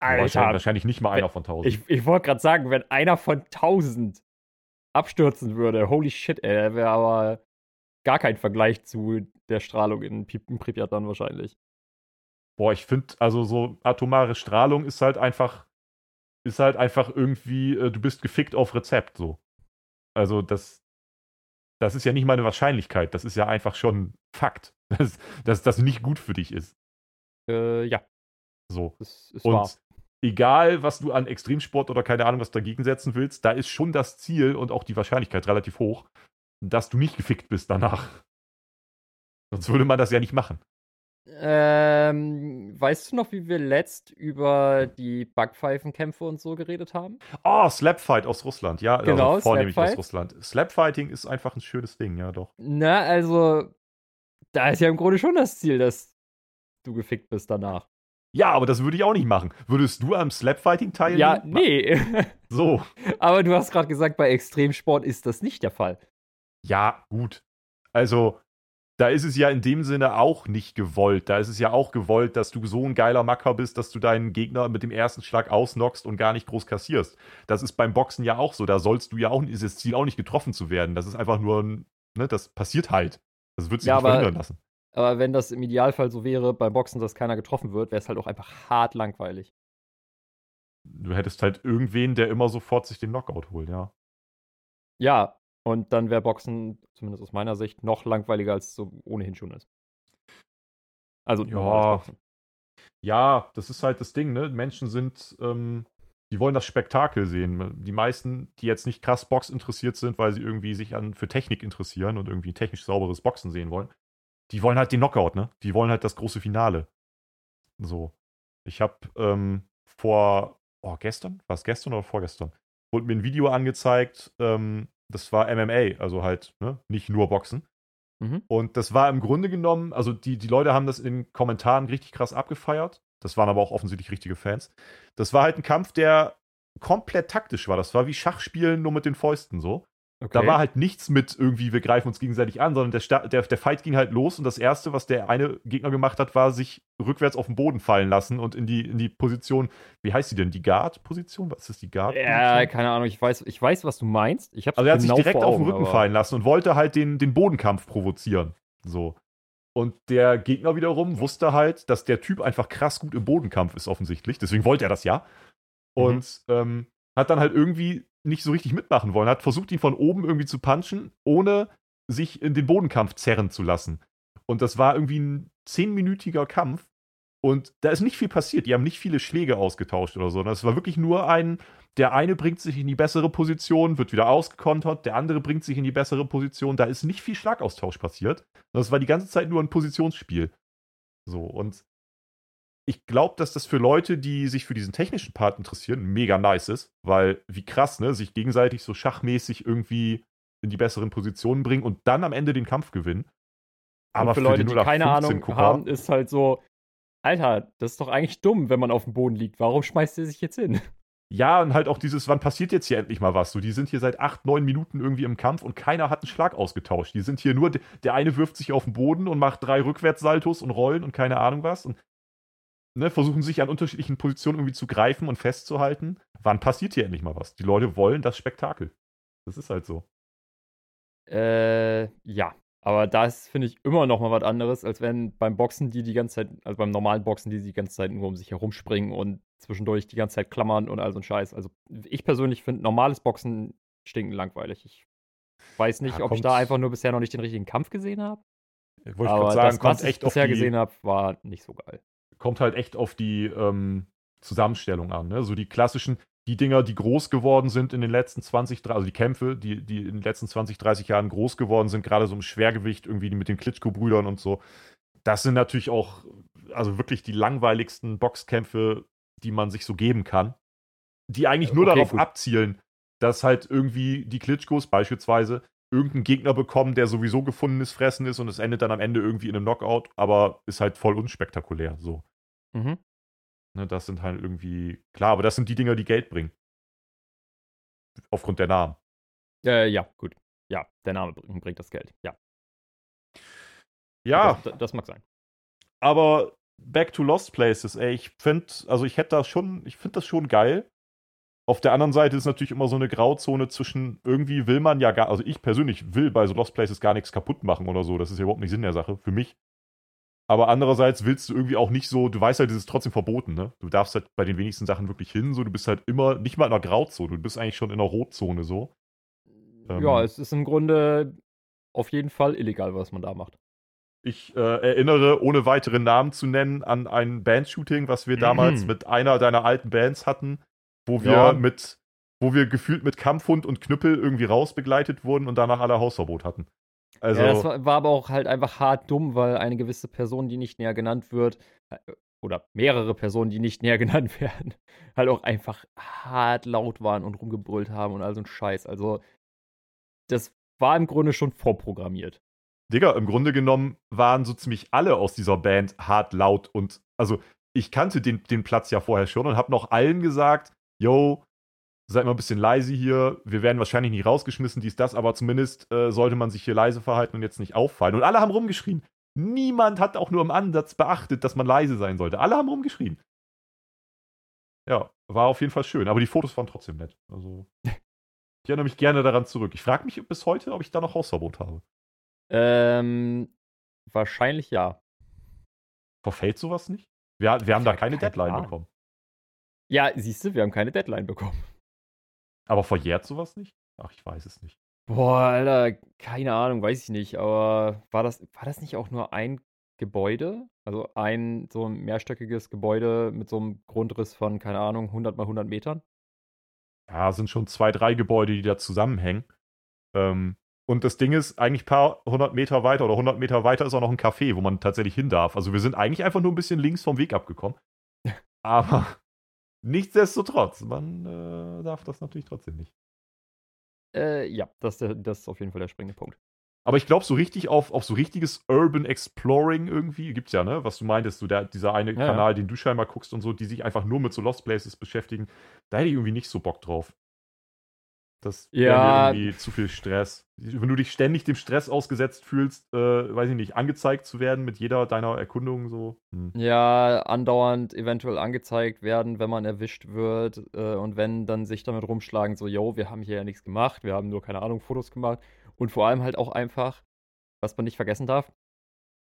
Wahrscheinlich, wahrscheinlich nicht mal einer von tausend. Ich, ich wollte gerade sagen, wenn einer von tausend abstürzen würde, holy shit, ey, wäre aber gar kein Vergleich zu der Strahlung in, in Pripyat dann wahrscheinlich. Boah, ich finde, also so atomare Strahlung ist halt einfach, ist halt einfach irgendwie, äh, du bist gefickt auf Rezept, so. Also das, das ist ja nicht mal eine Wahrscheinlichkeit, das ist ja einfach schon Fakt, [laughs] dass, dass das nicht gut für dich ist. Äh, ja, So. das ist Und wahr. egal, was du an Extremsport oder keine Ahnung was dagegen setzen willst, da ist schon das Ziel und auch die Wahrscheinlichkeit relativ hoch, dass du nicht gefickt bist danach. Sonst würde man das ja nicht machen. Ähm, weißt du noch, wie wir letzt über die Backpfeifenkämpfe und so geredet haben? Oh, Slapfight aus Russland, ja, Genau, also vornehmlich aus Slapfight. Russland. Slapfighting ist einfach ein schönes Ding, ja doch. Na, also, da ist ja im Grunde schon das Ziel, dass du gefickt bist danach. Ja, aber das würde ich auch nicht machen. Würdest du am Slapfighting teilnehmen? Ja, nee. [laughs] So. Aber du hast gerade gesagt, bei Extremsport ist das nicht der Fall. Ja, gut. Also, da ist es ja in dem Sinne auch nicht gewollt. Da ist es ja auch gewollt, dass du so ein geiler Macker bist, dass du deinen Gegner mit dem ersten Schlag ausnockst und gar nicht groß kassierst. Das ist beim Boxen ja auch so. Da sollst du ja auch, ist das Ziel auch nicht getroffen zu werden. Das ist einfach nur ein, ne, das passiert halt. Das wird sich Ja, nicht verhindern lassen. aber wenn das im Idealfall so wäre, beim Boxen, dass keiner getroffen wird, wäre es halt auch einfach hart langweilig. Du hättest halt irgendwen, der immer sofort sich den Knockout holt, ja. Ja, und dann wäre Boxen, zumindest aus meiner Sicht, noch langweiliger, als es so ohnehin schon ist. Also, ja. Ja, das ist halt das Ding, ne? Menschen sind, ähm, die wollen das Spektakel sehen. Die meisten, die jetzt nicht krass Box interessiert sind, weil sie irgendwie sich an, für Technik interessieren und irgendwie technisch sauberes Boxen sehen wollen, die wollen halt den Knockout, ne? Die wollen halt das große Finale. So. Ich habe ähm, vor, oh, gestern? War es gestern oder vorgestern? Wurde mir ein Video angezeigt, ähm, das war MMA, also halt ne, nicht nur Boxen. Mhm. Und das war im Grunde genommen, also die, die Leute haben das in den Kommentaren richtig krass abgefeiert. Das waren aber auch offensichtlich richtige Fans. Das war halt ein Kampf, der komplett taktisch war. Das war wie Schachspielen, nur mit den Fäusten so. Okay. Da war halt nichts mit irgendwie, wir greifen uns gegenseitig an, sondern der, der, der Fight ging halt los und das Erste, was der eine Gegner gemacht hat, war sich rückwärts auf den Boden fallen lassen und in die, in die Position, wie heißt die denn? Die Guard-Position? Was ist die Guard? -Position? Ja, keine Ahnung, ich weiß, ich weiß, was du meinst. Ich also er hat genau sich direkt auf den Rücken fallen lassen und wollte halt den, den Bodenkampf provozieren. So. Und der Gegner wiederum wusste halt, dass der Typ einfach krass gut im Bodenkampf ist, offensichtlich. Deswegen wollte er das ja. Mhm. Und mhm. ähm, hat dann halt irgendwie nicht so richtig mitmachen wollen. Hat versucht, ihn von oben irgendwie zu punchen, ohne sich in den Bodenkampf zerren zu lassen. Und das war irgendwie ein zehnminütiger Kampf. Und da ist nicht viel passiert. Die haben nicht viele Schläge ausgetauscht oder so. Das war wirklich nur ein, der eine bringt sich in die bessere Position, wird wieder ausgekontert, der andere bringt sich in die bessere Position. Da ist nicht viel Schlagaustausch passiert. Das war die ganze Zeit nur ein Positionsspiel. So, und ich glaube, dass das für Leute, die sich für diesen technischen Part interessieren, mega nice ist, weil wie krass, ne, sich gegenseitig so schachmäßig irgendwie in die besseren Positionen bringen und dann am Ende den Kampf gewinnen. Aber für, für Leute, die keine Ahnung Gucker, haben, ist halt so, Alter, das ist doch eigentlich dumm, wenn man auf dem Boden liegt. Warum schmeißt der sich jetzt hin? [laughs] Ja, und halt auch dieses, wann passiert jetzt hier endlich mal was? So, die sind hier seit acht, neun Minuten irgendwie im Kampf und keiner hat einen Schlag ausgetauscht. Die sind hier nur, der eine wirft sich auf den Boden und macht drei Rückwärtssaltos und Rollen und keine Ahnung was. Und ne, versuchen sich an unterschiedlichen Positionen irgendwie zu greifen und festzuhalten. Wann passiert hier endlich mal was? Die Leute wollen das Spektakel. Das ist halt so. Äh, ja. Aber das finde ich immer noch mal was anderes, als wenn beim Boxen die die ganze Zeit, also beim normalen Boxen, die die ganze Zeit nur um sich herumspringen und zwischendurch die ganze Zeit klammern und all so ein Scheiß. Also ich persönlich finde normales Boxen stinken langweilig. Ich weiß nicht, ja, ob ich da einfach nur bisher noch nicht den richtigen Kampf gesehen habe. Wollte ich gerade sagen, das, was ich bisher gesehen habe, war nicht so geil kommt halt echt auf die ähm, Zusammenstellung an. Ne? So die klassischen, die Dinger, die groß geworden sind in den letzten 20, 30, also die Kämpfe, die, die in den letzten 20, 30 Jahren groß geworden sind, gerade so im Schwergewicht, irgendwie mit den Klitschko-Brüdern und so. Das sind natürlich auch, also wirklich die langweiligsten Boxkämpfe, die man sich so geben kann. Die eigentlich nur okay, darauf gut. abzielen, dass halt irgendwie die Klitschkos beispielsweise irgendeinen Gegner bekommen, der sowieso gefundenes Fressen ist und es endet dann am Ende irgendwie in einem Knockout, aber ist halt voll unspektakulär. So. Mhm. Ne, das sind halt irgendwie, klar, aber das sind die Dinger, die Geld bringen. Aufgrund der Namen. Äh, ja, gut. Ja, der Name bringt das Geld, ja. Ja. Das, das mag sein. Aber Back to Lost Places, ey, ich finde, also ich hätte das schon, ich finde das schon geil. Auf der anderen Seite ist natürlich immer so eine Grauzone zwischen, irgendwie will man ja gar, also ich persönlich will bei so Lost Places gar nichts kaputt machen oder so. Das ist ja überhaupt nicht Sinn der Sache, für mich. Aber andererseits willst du irgendwie auch nicht so, du weißt halt, es ist trotzdem verboten, ne? Du darfst halt bei den wenigsten Sachen wirklich hin, so, du bist halt immer, nicht mal in einer Grauzone, du bist eigentlich schon in einer Rotzone, so. Ja, ähm, es ist im Grunde auf jeden Fall illegal, was man da macht. Ich äh, erinnere, ohne weitere Namen zu nennen, an ein Bandshooting, was wir damals mhm. mit einer deiner alten Bands hatten, wo wir ja. mit, wo wir gefühlt mit Kampfhund und Knüppel irgendwie rausbegleitet wurden und danach alle Hausverbot hatten. Also, ja, das war, war, aber auch halt einfach hart dumm, weil eine gewisse Person, die nicht näher genannt wird, äh, oder mehrere Personen, die nicht [laughs] näher genannt werden, halt auch einfach hart laut waren und rumgebrüllt haben und all so ein Scheiß. Also, das war im Grunde schon vorprogrammiert. Digga, im Grunde genommen waren so ziemlich alle aus dieser Band hart laut und, also, ich kannte den, den Platz ja vorher schon und hab noch allen gesagt, yo, seid mal ein bisschen leise hier, wir werden wahrscheinlich nicht rausgeschmissen, dies, das, aber zumindest äh, sollte man sich hier leise verhalten und jetzt nicht auffallen. Und alle haben rumgeschrien. Niemand hat auch nur im Ansatz beachtet, dass man leise sein sollte. Alle haben rumgeschrien. Ja, war auf jeden Fall schön. Aber die Fotos waren trotzdem nett. Also, [laughs] ich erinnere mich gerne daran zurück. Ich frage mich bis heute, ob ich da noch Hausverbot habe. Ähm, wahrscheinlich ja. Verfällt sowas nicht? Wir, wir haben da keine, Deadline bekommen. Ja, siehst du, wir haben keine Deadline bekommen. Aber verjährt sowas nicht? Ach, ich weiß es nicht. Boah, Alter, keine Ahnung, weiß ich nicht. Aber war das, war das nicht auch nur ein Gebäude? Also ein so ein mehrstöckiges Gebäude mit so einem Grundriss von, keine Ahnung, 100 mal 100 Metern? Ja, sind schon zwei, drei Gebäude, die da zusammenhängen. Ähm, und das Ding ist, eigentlich ein paar hundert Meter weiter oder 100 Meter weiter ist auch noch ein Café, wo man tatsächlich hin darf. Also wir sind eigentlich einfach nur ein bisschen links vom Weg abgekommen. [laughs] Aber nichtsdestotrotz, man äh, darf das natürlich trotzdem nicht. Äh, ja, das, das ist auf jeden Fall der springende Punkt. Aber ich glaube, so richtig auf, auf so richtiges Urban Exploring irgendwie gibt's ja, ne? Was du meintest, so der, dieser eine Ja, Kanal, den du scheinbar guckst und so, die sich einfach nur mit so Lost Places beschäftigen. Da hätte ich irgendwie nicht so Bock drauf. Das wäre Ja. irgendwie zu viel Stress. Wenn du dich ständig dem Stress ausgesetzt fühlst, äh, weiß ich nicht, angezeigt zu werden mit jeder deiner Erkundungen so. Hm. Ja, andauernd eventuell angezeigt werden, wenn man erwischt wird äh, und wenn dann sich damit rumschlagen, so, yo, wir haben hier ja nichts gemacht, wir haben nur, keine Ahnung, Fotos gemacht. Und vor allem halt auch einfach, was man nicht vergessen darf,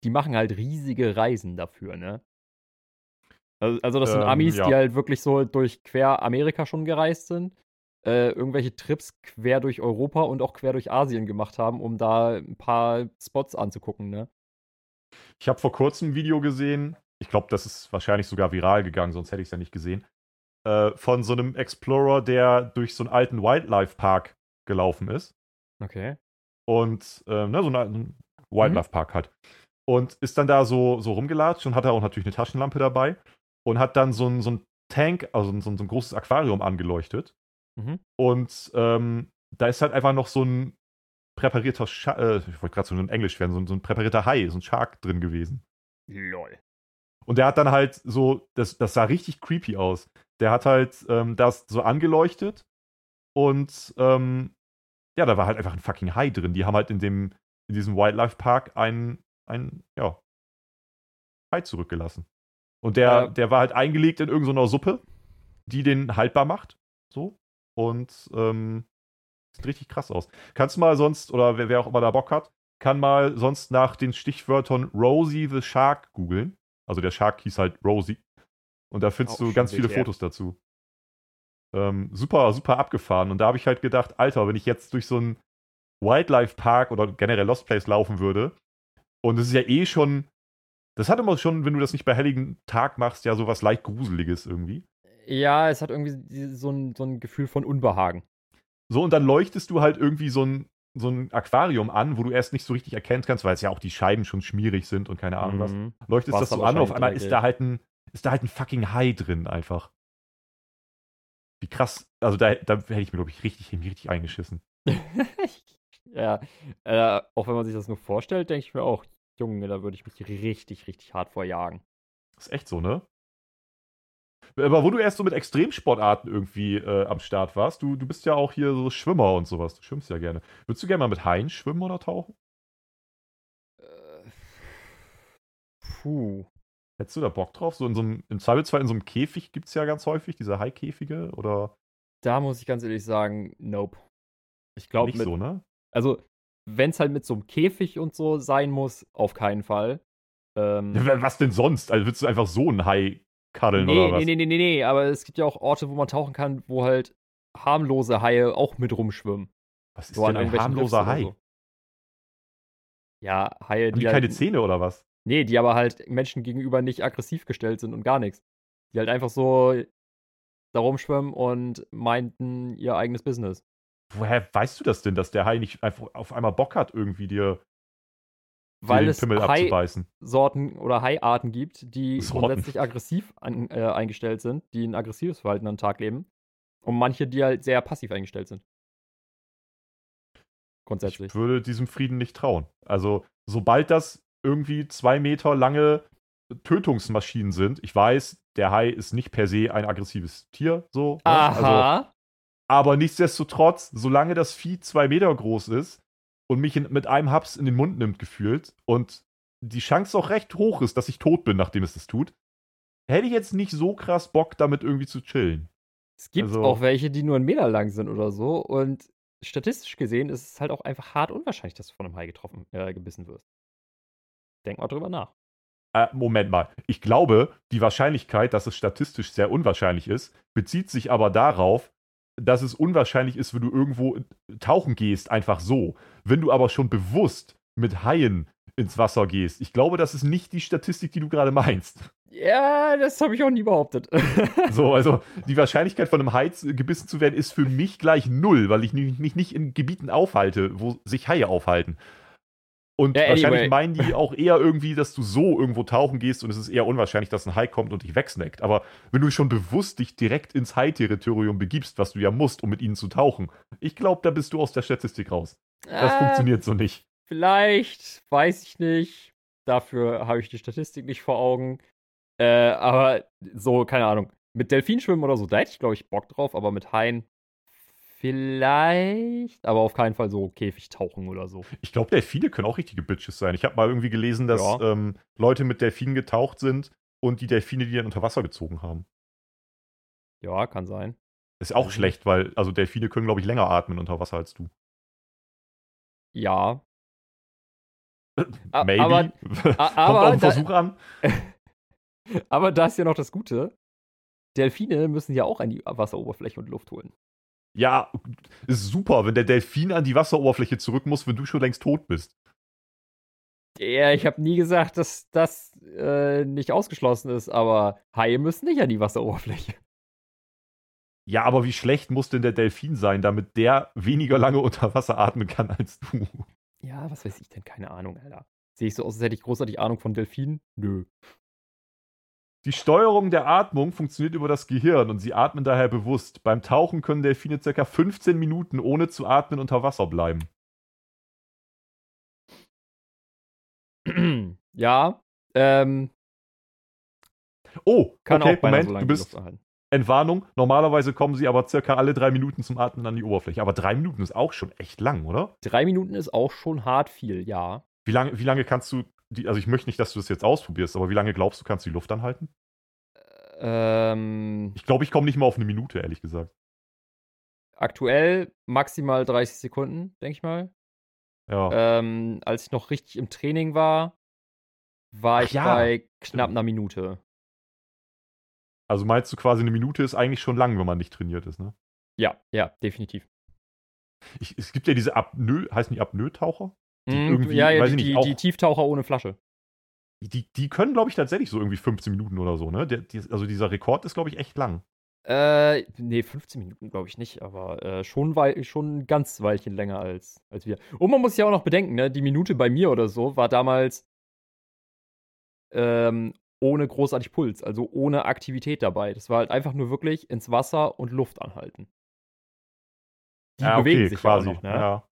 die machen halt riesige Reisen dafür, ne? Also, also das sind Ähm, Amis, ja. die halt wirklich so durch quer Amerika schon gereist sind, äh, irgendwelche Trips quer durch Europa und auch quer durch Asien gemacht haben, um da ein paar Spots anzugucken, ne? Ich habe vor kurzem ein Video gesehen, ich glaube, das ist wahrscheinlich sogar viral gegangen, sonst hätte ich es ja nicht gesehen, äh, von so einem Explorer, der durch so einen alten Wildlife Park gelaufen ist. Okay. und äh, ne, so einen alten Wildlife Park hat. Und ist dann da so, so rumgelatscht und hat da auch natürlich eine Taschenlampe dabei und hat dann so ein, so ein Tank, also so ein, so ein großes Aquarium angeleuchtet. Mhm. Und ähm, da ist halt einfach noch so ein präparierter, Scha äh, ich wollte gerade so in Englisch werden, so ein, so ein präparierter Hai, so ein Shark drin gewesen. Lol. Und der hat dann halt so, das, das sah richtig creepy aus. Der hat halt ähm, das so angeleuchtet und ähm, ja, da war halt einfach ein fucking Hai drin. Die haben halt in dem, in diesem Wildlife Park einen, einen, ja, Hai zurückgelassen. Und der, Ja. der war halt eingelegt in irgendeiner Suppe, die den haltbar macht. So. Und ähm, sieht richtig krass aus. Kannst du mal sonst, oder wer, wer auch immer da Bock hat, kann mal sonst nach den Stichwörtern Rosie the Shark googeln. Also der Shark hieß halt Rosie. Und da findest Auch du ganz viele ja. Fotos dazu. Ähm, super, super abgefahren. Und da habe ich halt gedacht, Alter, wenn ich jetzt durch so einen Wildlife Park oder generell Lost Place laufen würde, und es ist ja eh schon, das hat immer schon, wenn du das nicht bei helligen Tag machst, ja sowas leicht Gruseliges irgendwie. Ja, es hat irgendwie so ein, so ein Gefühl von Unbehagen. So, und dann leuchtest du halt irgendwie so ein, so ein Aquarium an, wo du erst nicht so richtig erkennen kannst, weil es ja auch die Scheiben schon schmierig sind und keine Ahnung was. Mhm. Leuchtest das Wasser so an, auf einmal ist da halt ein, ist da halt ein fucking Hai drin einfach. Wie krass, also da, da hätte ich mir, glaube ich, richtig, richtig eingeschissen. [laughs] ja, äh, auch wenn man sich das nur vorstellt, denke ich mir auch, Junge, da würde ich mich richtig, richtig hart vorjagen. Ist echt so, ne? Aber wo du erst so mit Extremsportarten irgendwie äh, am Start warst, du, du bist ja auch hier so Schwimmer und sowas. Du schwimmst ja gerne. Würdest du gerne mal mit Haien schwimmen oder tauchen? Äh, Puh. Hättest du da Bock drauf? So in so einem, im Zweifelsfall in so einem Käfig gibt es ja ganz häufig, diese Haikäfige oder Da muss ich ganz ehrlich sagen, nope. Ich glaube, nicht so, ne? also, wenn es halt mit so einem Käfig und so sein muss, auf keinen Fall. Ähm, Was denn sonst? Also willst du einfach so einen Hai kaddeln nee, oder was? nee, nee, nee, nee, aber es gibt ja auch Orte, wo man tauchen kann, wo halt harmlose Haie auch mit rumschwimmen. Was ist So denn ein harmloser Hai? so. Ja, Haie, Haben die die keine halt, Zähne oder was? Nee, die aber halt Menschen gegenüber nicht aggressiv gestellt sind und gar nichts. Die halt einfach so da rumschwimmen und meinten ihr eigenes Business. Woher weißt du das denn, dass der Hai nicht einfach auf einmal Bock hat, irgendwie dir Weil es? Hai-Sorten oder Haiarten gibt, die [laughs] Sorten. grundsätzlich aggressiv an, äh, eingestellt sind, die ein aggressives Verhalten an den Tag leben. Und manche, die halt sehr passiv eingestellt sind. Grundsätzlich. Ich würde diesem Frieden nicht trauen. Also, sobald das irgendwie zwei Meter lange Tötungsmaschinen sind, ich weiß, der Hai ist nicht per se ein aggressives Tier, so. ne? Also, Aha. aber nichtsdestotrotz, solange das Vieh zwei Meter groß ist und mich in, mit einem Haps in den Mund nimmt, gefühlt, und die Chance auch recht hoch ist, dass ich tot bin, nachdem es das tut, hätte ich jetzt nicht so krass Bock, damit irgendwie zu chillen. Es gibt Also- auch welche, die nur einen Meter lang sind oder so. Und statistisch gesehen ist es halt auch einfach hart unwahrscheinlich, dass du von einem Hai getroffen, äh, gebissen wirst. Denk mal drüber nach. Äh, Moment mal. Ich glaube, die Wahrscheinlichkeit, dass es statistisch sehr unwahrscheinlich ist, bezieht sich aber darauf, dass es unwahrscheinlich ist, wenn du irgendwo tauchen gehst, einfach so. Wenn du aber schon bewusst mit Haien ins Wasser gehst, ich glaube, das ist nicht die Statistik, die du gerade meinst. Ja, das habe ich auch nie behauptet. [laughs] so, also die Wahrscheinlichkeit von einem Hai gebissen zu werden ist für mich gleich null, weil ich mich nicht in Gebieten aufhalte, wo sich Haie aufhalten. Und ja, wahrscheinlich anyway. meinen die auch eher irgendwie, dass du so irgendwo tauchen gehst und es ist eher unwahrscheinlich, dass ein Hai kommt und dich wegsnackt. Aber wenn du schon bewusst dich direkt ins Hai-Territorium begibst, was du ja musst, um mit ihnen zu tauchen, ich glaube, da bist du aus der Statistik raus. Das äh, funktioniert so nicht. Vielleicht, weiß ich nicht. Dafür habe ich die Statistik nicht vor Augen. Äh, aber so, keine Ahnung. Mit Delfinschwimmen oder so, da hätte ich, glaube ich, Bock drauf, aber mit Haien Vielleicht, aber auf keinen Fall so Käfigtauchen oder so. Ich glaube, Delfine können auch richtige Bitches sein. Ich habe mal irgendwie gelesen, dass ja. ähm, Leute mit Delfinen getaucht sind und die Delfine die dann unter Wasser gezogen haben. Ja, kann sein. Ist auch mhm. schlecht, weil also Delfine können, glaube ich, länger atmen unter Wasser als du. Ja. [clears throat] Maybe. Aber, [laughs] Kommt aber auf den Versuch an. [laughs] aber da ist ja noch das Gute. Delfine müssen ja auch an die Wasseroberfläche und Luft holen. Ja, ist super, wenn der Delfin an die Wasseroberfläche zurück muss, wenn du schon längst tot bist. Ja, ich habe nie gesagt, dass das äh, nicht ausgeschlossen ist, aber Haie müssen nicht an die Wasseroberfläche. Ja, aber wie schlecht muss denn der Delfin sein, damit der weniger lange unter Wasser atmen kann als du? Ja, was weiß ich denn? Keine Ahnung, Alter. Sehe ich so aus, als hätte ich großartig Ahnung von Delfinen? Nö. Die Steuerung der Atmung funktioniert über das Gehirn und sie atmen daher bewusst. Beim Tauchen können Delfine ca. 15 Minuten ohne zu atmen unter Wasser bleiben. [clears throat] Ja, ähm. Oh, kann okay, auch Moment, so du bist. Entwarnung, normalerweise kommen sie aber circa alle drei Minuten zum Atmen an die Oberfläche. Aber drei Minuten ist auch schon echt lang, oder? Drei Minuten ist auch schon hart viel, ja. Wie lange, wie lange kannst du die, also ich möchte nicht, dass du das jetzt ausprobierst, aber wie lange glaubst du, kannst du die Luft anhalten? Ähm, ich glaube, ich komme nicht mal auf eine Minute, ehrlich gesagt. Aktuell maximal 30 Sekunden, denke ich mal. Ja. Ähm, als ich noch richtig im Training war, war Ach ich ja. bei knapp einer Minute. Also meinst du quasi eine Minute ist eigentlich schon lang, wenn man nicht trainiert ist, ne? Ja, ja, definitiv. Ich, es gibt ja diese Apnoe, heißen die Apnoe-Taucher? Irgendwie, ja, ja, die, nicht, die, die, Tieftaucher ohne Flasche. Die, die können, glaube ich, tatsächlich so irgendwie 15 Minuten oder so, ne? Der, die, also dieser Rekord ist, glaube ich, echt lang. Äh, nee, 15 Minuten glaube ich nicht, aber äh, schon, wei schon ein ganz Weilchen länger als, als wir. Und man muss ja auch noch bedenken, ne, die Minute bei mir oder so war damals ähm, ohne großartig Puls, also ohne Aktivität dabei. Das war halt einfach nur wirklich ins Wasser und Luft anhalten. Die ja, bewegen okay, sich quasi. noch, ne? Ja.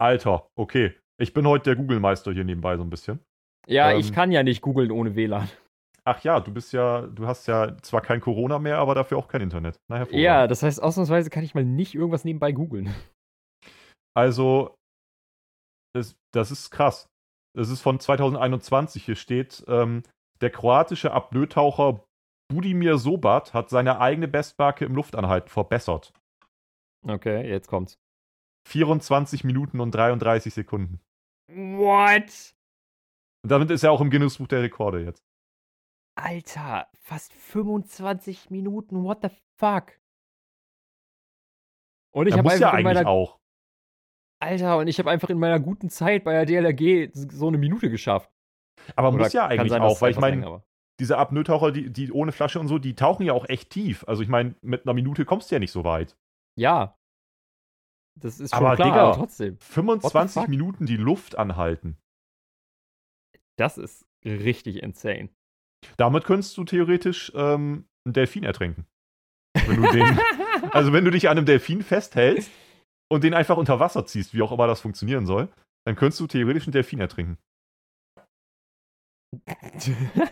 Alter, okay. Ich bin heute der Google-Meister hier nebenbei so ein bisschen. Ja, ähm, ich kann ja nicht googeln ohne WLAN. Ach ja, du bist ja, du hast ja zwar kein Corona mehr, aber dafür auch kein Internet. Na, ja, das heißt, ausnahmsweise kann ich mal nicht irgendwas nebenbei googeln. Also, das, das ist krass. Das ist von 2021. Hier steht, ähm, der kroatische Apnoe-Taucher Budimir Sobat hat seine eigene Bestmarke im Luftanhalten verbessert. Okay, jetzt kommt's. 24 Minuten und 33 Sekunden. What? Und damit ist er auch im Guinness-Buch der Rekorde jetzt. Alter, fast 25 Minuten, what the fuck? Und ich habe ja eigentlich meiner, auch. Alter, und ich habe einfach in meiner guten Zeit bei der DLRG so eine Minute geschafft. Aber Oder muss ja eigentlich sein, auch, weil ich meine, diese Apnoe-Taucher, die, die ohne Flasche und so, die tauchen ja auch echt tief. Also ich meine, mit einer Minute kommst du ja nicht so weit. Ja, das ist schon aber, klar, Digga, aber trotzdem. 25 Minuten die Luft anhalten. Das ist richtig insane. Damit könntest du theoretisch ähm, einen Delfin ertränken. Wenn den, [laughs] also wenn du dich an einem Delfin festhältst und den einfach unter Wasser ziehst, wie auch immer das funktionieren soll, dann könntest du theoretisch einen Delfin ertrinken. [laughs]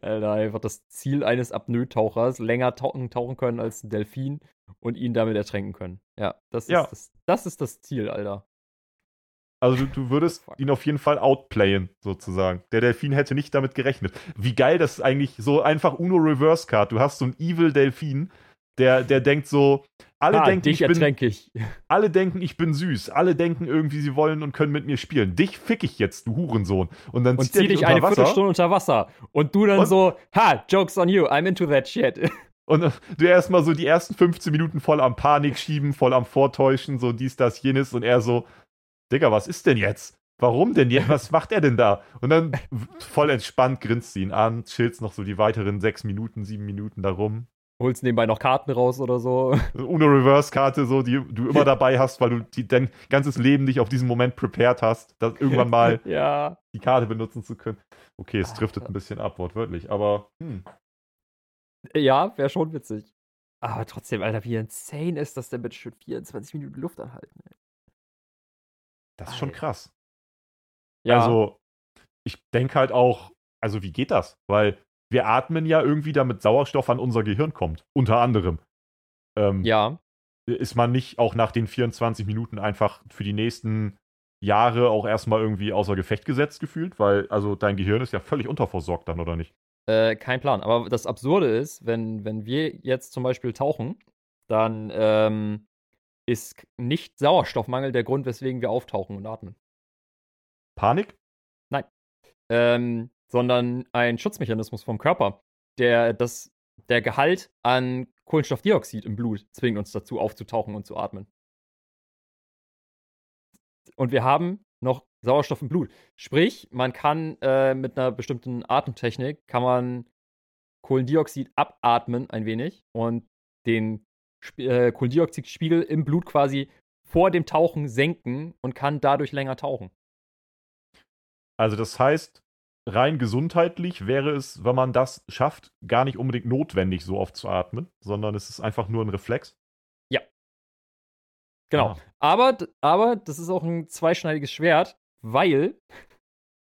Alter, einfach das Ziel eines Apnoe-Tauchers, länger tauchen, tauchen können als ein Delfin und ihn damit ertränken können. Ja, das, ja. Ist, das, das ist das Ziel, Alter. Also du, du würdest Fuck. ihn auf jeden Fall outplayen, sozusagen. Der Delfin hätte nicht damit gerechnet. Wie geil das ist eigentlich so einfach Uno Reverse Card. Du hast so einen Evil Delfin, der, der denkt so, alle ah, denken, ich bin, ich. [laughs] alle denken, ich bin süß. Alle denken irgendwie, sie wollen und können mit mir spielen. Dich fick ich jetzt, du Hurensohn. Und dann Und zieh dich eine Wasser. Viertelstunde unter Wasser. Und du dann Und- so, ha, joke's on you, I'm into that shit. [laughs] Und du erstmal so die ersten 15 Minuten voll am Panik schieben, voll am Vortäuschen, so dies, das, jenes. Und er so, Digga, was ist denn jetzt? Warum denn jetzt? Was macht er denn da? Und dann voll entspannt grinst sie ihn an, chillst noch so die weiteren sechs Minuten, sieben Minuten da rum. Holst nebenbei noch Karten raus oder so. Ohne Reverse-Karte, so, die du immer dabei hast, weil du die, dein ganzes Leben dich auf diesen Moment prepared hast, das irgendwann mal [laughs] ja. die Karte benutzen zu können. Okay, es driftet ein bisschen ab, wortwörtlich, aber hm, Ja, wäre schon witzig. Aber trotzdem, Alter, wie insane ist das denn mit schon 24 Minuten Luft anhalten? ey? das ist schon Alter. krass. Ja, Also, ich denke halt auch, also wie geht das? Weil wir atmen ja irgendwie, damit Sauerstoff an unser Gehirn kommt. Unter anderem. Ähm, ja. Ist man nicht auch nach den 24 Minuten einfach für die nächsten Jahre auch erstmal irgendwie außer Gefecht gesetzt gefühlt? Weil, also dein Gehirn ist ja völlig unterversorgt dann, oder nicht? Äh, kein Plan. Aber das Absurde ist, wenn, wenn wir jetzt zum Beispiel tauchen, dann ähm, ist nicht Sauerstoffmangel der Grund, weswegen wir auftauchen und atmen. Panik? Ähm, sondern ein Schutzmechanismus vom Körper, der das, der Gehalt an Kohlenstoffdioxid im Blut zwingt uns dazu, aufzutauchen und zu atmen. Und wir haben noch Sauerstoff im Blut. Sprich, man kann äh, mit einer bestimmten Atemtechnik kann man Kohlendioxid abatmen ein wenig und den Sp äh, Kohlendioxidspiegel im Blut quasi vor dem Tauchen senken und kann dadurch länger tauchen. Also das heißt, rein gesundheitlich wäre es, wenn man das schafft, gar nicht unbedingt notwendig, so oft zu atmen, sondern es ist einfach nur ein Reflex. Genau. Ah. Aber, aber das ist auch ein zweischneidiges Schwert, weil.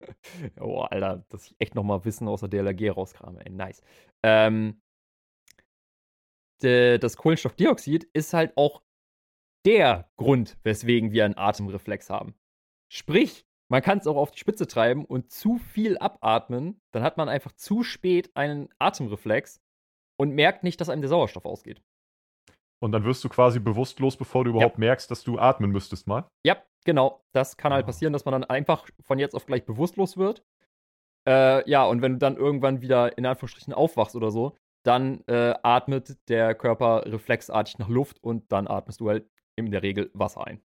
[laughs] oh, Alter, dass ich echt nochmal Wissen aus der DLRG rauskrame, ey, nice. Ähm, de, das Kohlenstoffdioxid ist halt auch der Grund, weswegen wir einen Atemreflex haben. Sprich, man kann es auch auf die Spitze treiben und zu viel abatmen, dann hat man einfach zu spät einen Atemreflex und merkt nicht, dass einem der Sauerstoff ausgeht. Und dann wirst du quasi bewusstlos, bevor du überhaupt merkst, dass du atmen müsstest mal. Ja, genau. Das kann halt Ah. passieren, dass man dann einfach von jetzt auf gleich bewusstlos wird. Äh, ja, und wenn du dann irgendwann wieder in Anführungsstrichen aufwachst oder so, dann äh, atmet der Körper reflexartig nach Luft und dann atmest du halt in der Regel Wasser ein.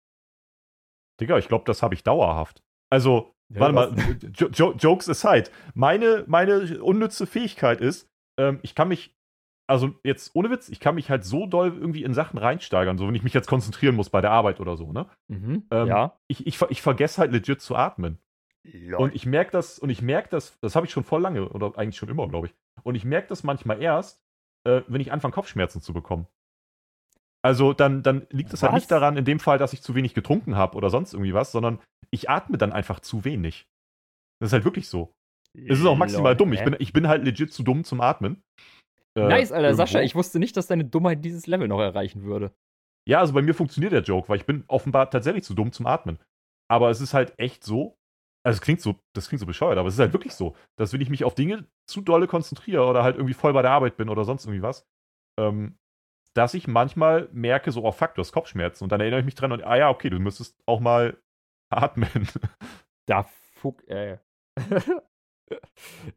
Digga, ich glaube, das habe ich dauerhaft. Also, Ja, warte mal, [laughs] jo jo Jokes aside. Meine, meine unnütze Fähigkeit ist, ähm, ich kann mich, also jetzt ohne Witz, ich kann mich halt so doll irgendwie in Sachen reinsteigern, so wenn ich mich jetzt konzentrieren muss bei der Arbeit oder so, ne? Mhm. Ähm, ja. Ich, ich, ich vergesse halt legit zu atmen. Und ich merke das, und ich merke das, das habe ich schon voll lange, oder eigentlich schon immer, glaube ich. Und ich merke das manchmal erst, äh, wenn ich anfange, Kopfschmerzen zu bekommen. Also dann, dann liegt es halt nicht daran, in dem Fall, dass ich zu wenig getrunken habe oder sonst irgendwie was, sondern ich atme dann einfach zu wenig. Das ist halt wirklich so. Es ist auch maximal Lol, dumm. Ich bin, ich bin halt legit zu dumm zum Atmen. Äh, nice, Alter, irgendwo. Sascha, ich wusste nicht, dass deine Dummheit dieses Level noch erreichen würde. Ja, also bei mir funktioniert der Joke, weil ich bin offenbar tatsächlich zu dumm zum Atmen. Aber es ist halt echt so, also es klingt so, das klingt so bescheuert, aber es ist halt wirklich so, dass wenn ich mich auf Dinge zu dolle konzentriere oder halt irgendwie voll bei der Arbeit bin oder sonst irgendwie was, ähm, dass ich manchmal merke, so, oh fuck, du hast Kopfschmerzen. Und dann erinnere ich mich dran und, ah ja, okay, du müsstest auch mal [laughs] atmen. Da fuck, ey. [laughs]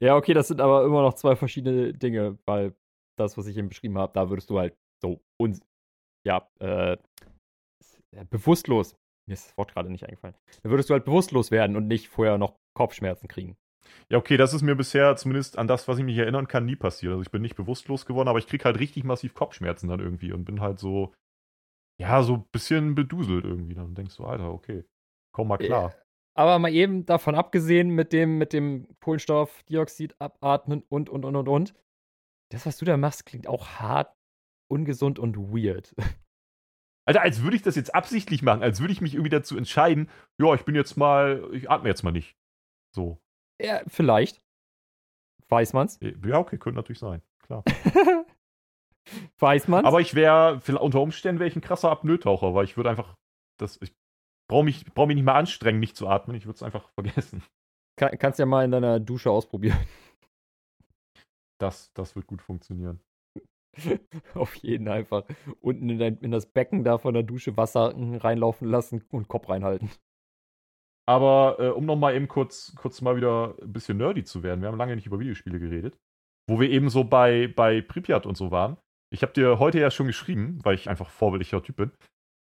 ja, okay, das sind aber immer noch zwei verschiedene Dinge, weil das, was ich eben beschrieben habe, da würdest du halt so uns, ja, äh, äh, bewusstlos, mir ist das Wort gerade nicht eingefallen, da würdest du halt bewusstlos werden und nicht vorher noch Kopfschmerzen kriegen. ja, okay, das ist mir bisher zumindest an das, was ich mich erinnern kann, nie passiert. Also ich bin nicht bewusstlos geworden, aber ich krieg halt richtig massiv Kopfschmerzen dann irgendwie und bin halt so, ja, so ein bisschen beduselt irgendwie. Dann denkst du, Alter, okay, komm mal klar. Aber mal eben davon abgesehen mit dem, mit dem Kohlenstoffdioxid abatmen und, und, und, und, und. Das, was du da machst, klingt auch hart, ungesund und weird. [laughs] Alter, als würde ich das jetzt absichtlich machen, als würde ich mich irgendwie dazu entscheiden, ja, ich bin jetzt mal, ich atme jetzt mal nicht. So. Ja, vielleicht. Weiß man's. Ja, okay, könnte natürlich sein, klar. [laughs] Weiß man's. Aber ich wäre, unter Umständen wäre ich ein krasser Apnoe-Taucher, weil ich würde einfach, das, ich brauche mich, brauch mich nicht mehr anstrengen, nicht zu atmen, ich würde es einfach [laughs] vergessen. Kann, kannst ja mal in deiner Dusche ausprobieren. Das, das wird gut funktionieren. [laughs] Auf jeden einfach. Unten in, dein, in, das Becken da von der Dusche Wasser reinlaufen lassen und Kopf reinhalten. Aber äh, um nochmal eben kurz, kurz mal wieder ein bisschen nerdy zu werden, wir haben lange nicht über Videospiele geredet, wo wir eben so bei, bei Pripyat und so waren. Ich habe dir heute ja schon geschrieben, weil ich einfach vorbildlicher Typ bin,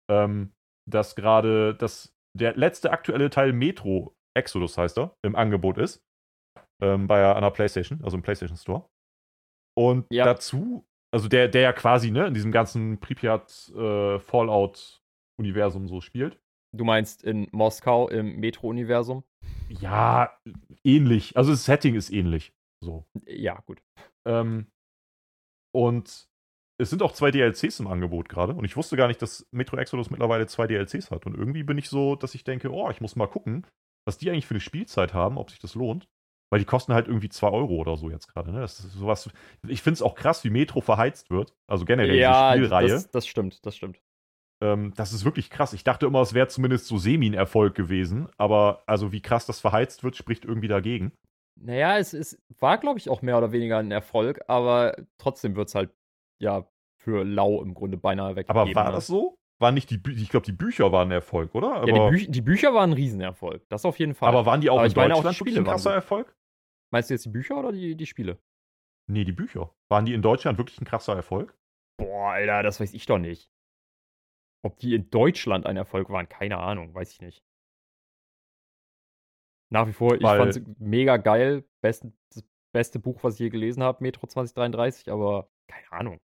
ähm, dass gerade das, der letzte aktuelle Teil Metro Exodus heißt er, im Angebot ist. Ähm, bei einer PlayStation, also im PlayStation Store. Und ja. dazu, also der, der ja quasi ne, in diesem ganzen Pripyat äh, so spielt. Du meinst in Moskau im Metro-Universum? Ja, ähnlich. Also das Setting ist ähnlich. So. Ja, gut. Ähm, und es sind auch zwei DLCs im Angebot gerade. Und ich wusste gar nicht, dass Metro Exodus mittlerweile zwei DLCs hat. Und irgendwie bin ich so, dass ich denke, oh, ich muss mal gucken, was die eigentlich für eine Spielzeit haben, ob sich das lohnt. Weil die kosten halt irgendwie 2 Euro oder so jetzt gerade. Ne? Das ist sowas. Ich finde es auch krass, wie Metro verheizt wird. Also generell ja, diese Spielreihe. Das, das stimmt, das stimmt. Ähm, das ist wirklich krass. Ich dachte immer, es wäre zumindest so semi ein Erfolg gewesen. Aber also wie krass das verheizt wird, spricht irgendwie dagegen. Naja, es, es war, glaube ich, auch mehr oder weniger ein Erfolg, aber trotzdem wird es halt, ja, für lau im Grunde beinahe weggegeben. Aber war ne? das so? Waren nicht die ich glaube, die Bücher waren ein Erfolg, oder? Aber ja, die, Bü die, Bücher waren ein Riesenerfolg. Das auf jeden Fall. Aber waren die auch aber in Deutschland auch wirklich ein krasser Erfolg? Meinst du jetzt die Bücher oder die, die Spiele? Nee, die Bücher. Waren die in Deutschland wirklich ein krasser Erfolg? Boah, Alter, das weiß ich doch nicht. Ob die in Deutschland ein Erfolg waren, keine Ahnung, weiß ich nicht. Nach wie vor, ich fand es mega geil. Best, das beste Buch, was ich je gelesen habe, Metro 2033, aber keine Ahnung.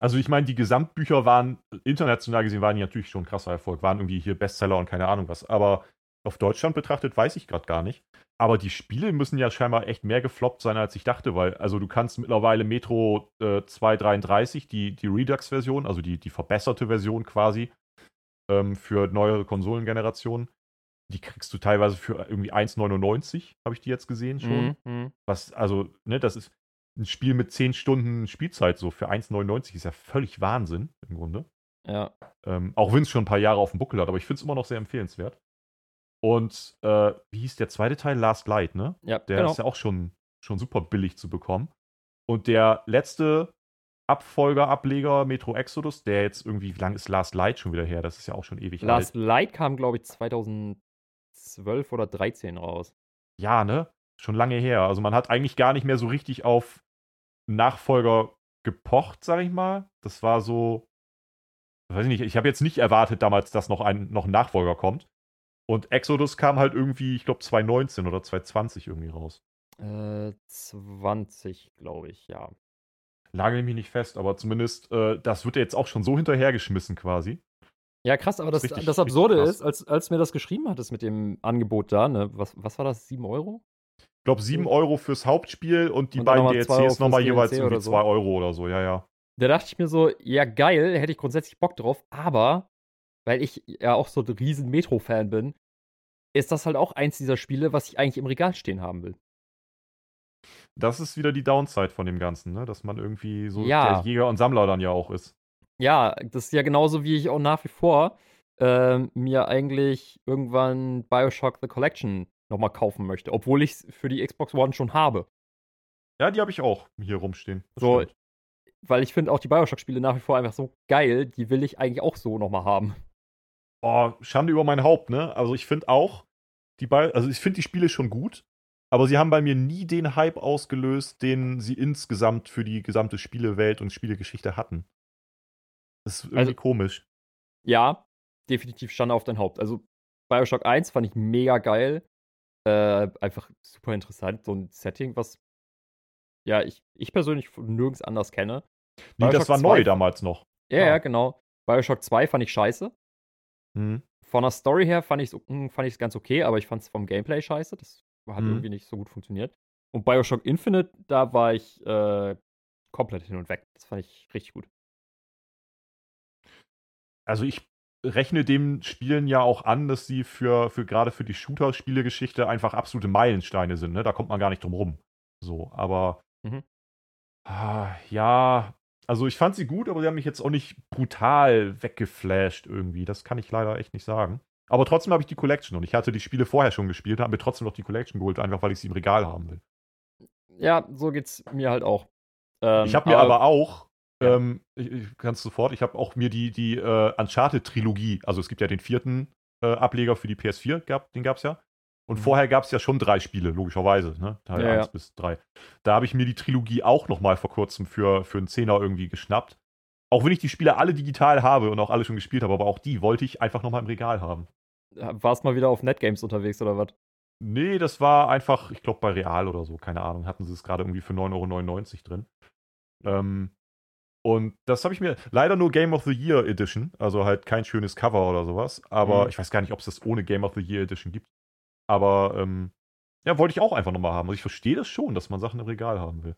Also ich meine, die Gesamtbücher waren, international gesehen, waren die natürlich schon ein krasser Erfolg, waren irgendwie hier Bestseller und keine Ahnung was. Aber auf Deutschland betrachtet weiß ich gerade gar nicht. Aber die Spiele müssen ja scheinbar echt mehr gefloppt sein, als ich dachte, weil, also du kannst mittlerweile Metro äh, 233, die, die Redux-Version, also die, die verbesserte Version quasi, ähm, für neuere Konsolengenerationen, die kriegst du teilweise für irgendwie 1,99, habe ich die jetzt gesehen schon. Mhm, mhm. Was, also, ne, das ist, ein Spiel mit 10 Stunden Spielzeit so für 1,99 ist ja völlig Wahnsinn im Grunde. Ja. Ähm, auch wenn es schon ein paar Jahre auf dem Buckel hat, aber ich finde es immer noch sehr empfehlenswert. Und äh, wie hieß der zweite Teil? Last Light, ne? Ja, Der genau. ist ja auch schon, schon super billig zu bekommen. Und der letzte Abfolger, Ableger Metro Exodus, der jetzt irgendwie, wie lange ist Last Light schon wieder her? Das ist ja auch schon ewig Last alt. Light kam, glaube ich, 2012 oder 2013 raus. Ja, ne? Schon lange her. Also man hat eigentlich gar nicht mehr so richtig auf Nachfolger gepocht, sag ich mal. Das war so, weiß ich nicht, ich habe jetzt nicht erwartet damals, dass noch ein, noch ein Nachfolger kommt. Und Exodus kam halt irgendwie, ich glaube, 2019 oder 2020 irgendwie raus. Äh, 20, glaube ich, ja. Lage mich nicht fest, aber zumindest, äh, das wird ja jetzt auch schon so hinterhergeschmissen quasi. Ja, krass, aber das, richtig, das Absurde ist, als, als mir das geschrieben hattest mit dem Angebot da, ne, was, was war das, 7 Euro? glaube, 7 Euro fürs Hauptspiel und die und beiden DLCs nochmal jeweils irgendwie 2 so. Euro oder so, ja, ja. Da dachte ich mir so, ja, geil, hätte ich grundsätzlich Bock drauf, aber weil ich ja auch so ein riesen Metro-Fan bin, ist das halt auch eins dieser Spiele, was ich eigentlich im Regal stehen haben will. Das ist wieder die Downside von dem Ganzen, ne? Dass man irgendwie so ja. der Jäger und Sammler dann ja auch ist. Ja, das ist ja genauso, wie ich auch nach wie vor äh, mir eigentlich irgendwann Bioshock The Collection nochmal kaufen möchte, obwohl ich es für die Xbox One schon habe. Ja, die habe ich auch hier rumstehen. so, stimmt. weil ich finde auch die Bioshock-Spiele nach wie vor einfach so geil, die will ich eigentlich auch so nochmal haben. Oh, Schande über mein Haupt, ne? Also ich finde auch, die Bi also ich finde die Spiele schon gut, aber sie haben bei mir nie den Hype ausgelöst, den sie insgesamt für die gesamte Spielewelt und Spielegeschichte hatten. Das ist irgendwie also, komisch. Ja, definitiv Schande auf dein Haupt. Also Bioshock 1 fand ich mega geil. Äh, einfach super interessant. So ein Setting, was ja, ich, ich persönlich nirgends anders kenne. Nee, Bioshock das war 2, neu damals noch. Ja, ja, genau. Bioshock 2 fand ich scheiße. Mhm. Von der Story her fand ich es hm, fand ganz okay, aber ich fand es vom Gameplay scheiße. Das hat mhm. irgendwie nicht so gut funktioniert. Und Bioshock Infinite, da war ich äh, komplett hin und weg. Das fand ich richtig gut. Also ich rechne dem Spielen ja auch an, dass sie für, für gerade für die Shooter-Spielegeschichte einfach absolute Meilensteine sind. Ne? Da kommt man gar nicht drum rum. So, aber mhm. ah, ja, also ich fand sie gut, aber sie haben mich jetzt auch nicht brutal weggeflasht irgendwie. Das kann ich leider echt nicht sagen. Aber trotzdem habe ich die Collection und ich hatte die Spiele vorher schon gespielt, habe mir trotzdem noch die Collection geholt, einfach weil ich sie im Regal haben will. Ja, so geht's mir halt auch. Ähm, ich habe mir aber, aber auch Ja. Ähm, ich, ich kann es sofort. Ich habe auch mir die, die äh, Uncharted-Trilogie, also es gibt ja den vierten äh, Ableger für die PS4, gab, den gab es ja. Und mhm. vorher gab es ja schon drei Spiele, logischerweise, ne? Teil ja, 1 ja. bis 3. Da habe ich mir die Trilogie auch noch mal vor kurzem für, für einen Zehner irgendwie geschnappt. Auch wenn ich die Spiele alle digital habe und auch alle schon gespielt habe, aber auch die wollte ich einfach noch mal im Regal haben. Warst mal wieder auf Netgames unterwegs oder was? Nee, das war einfach, ich glaube bei Real oder so, keine Ahnung, hatten sie es gerade irgendwie für 9,99 Euro drin. Ähm, und das habe ich mir leider nur Game of the Year Edition, also halt kein schönes Cover oder sowas. Aber mhm. ich weiß gar nicht, ob es das ohne Game of the Year Edition gibt. Aber ähm, ja, wollte ich auch einfach nochmal haben. Also ich verstehe das schon, dass man Sachen im Regal haben will.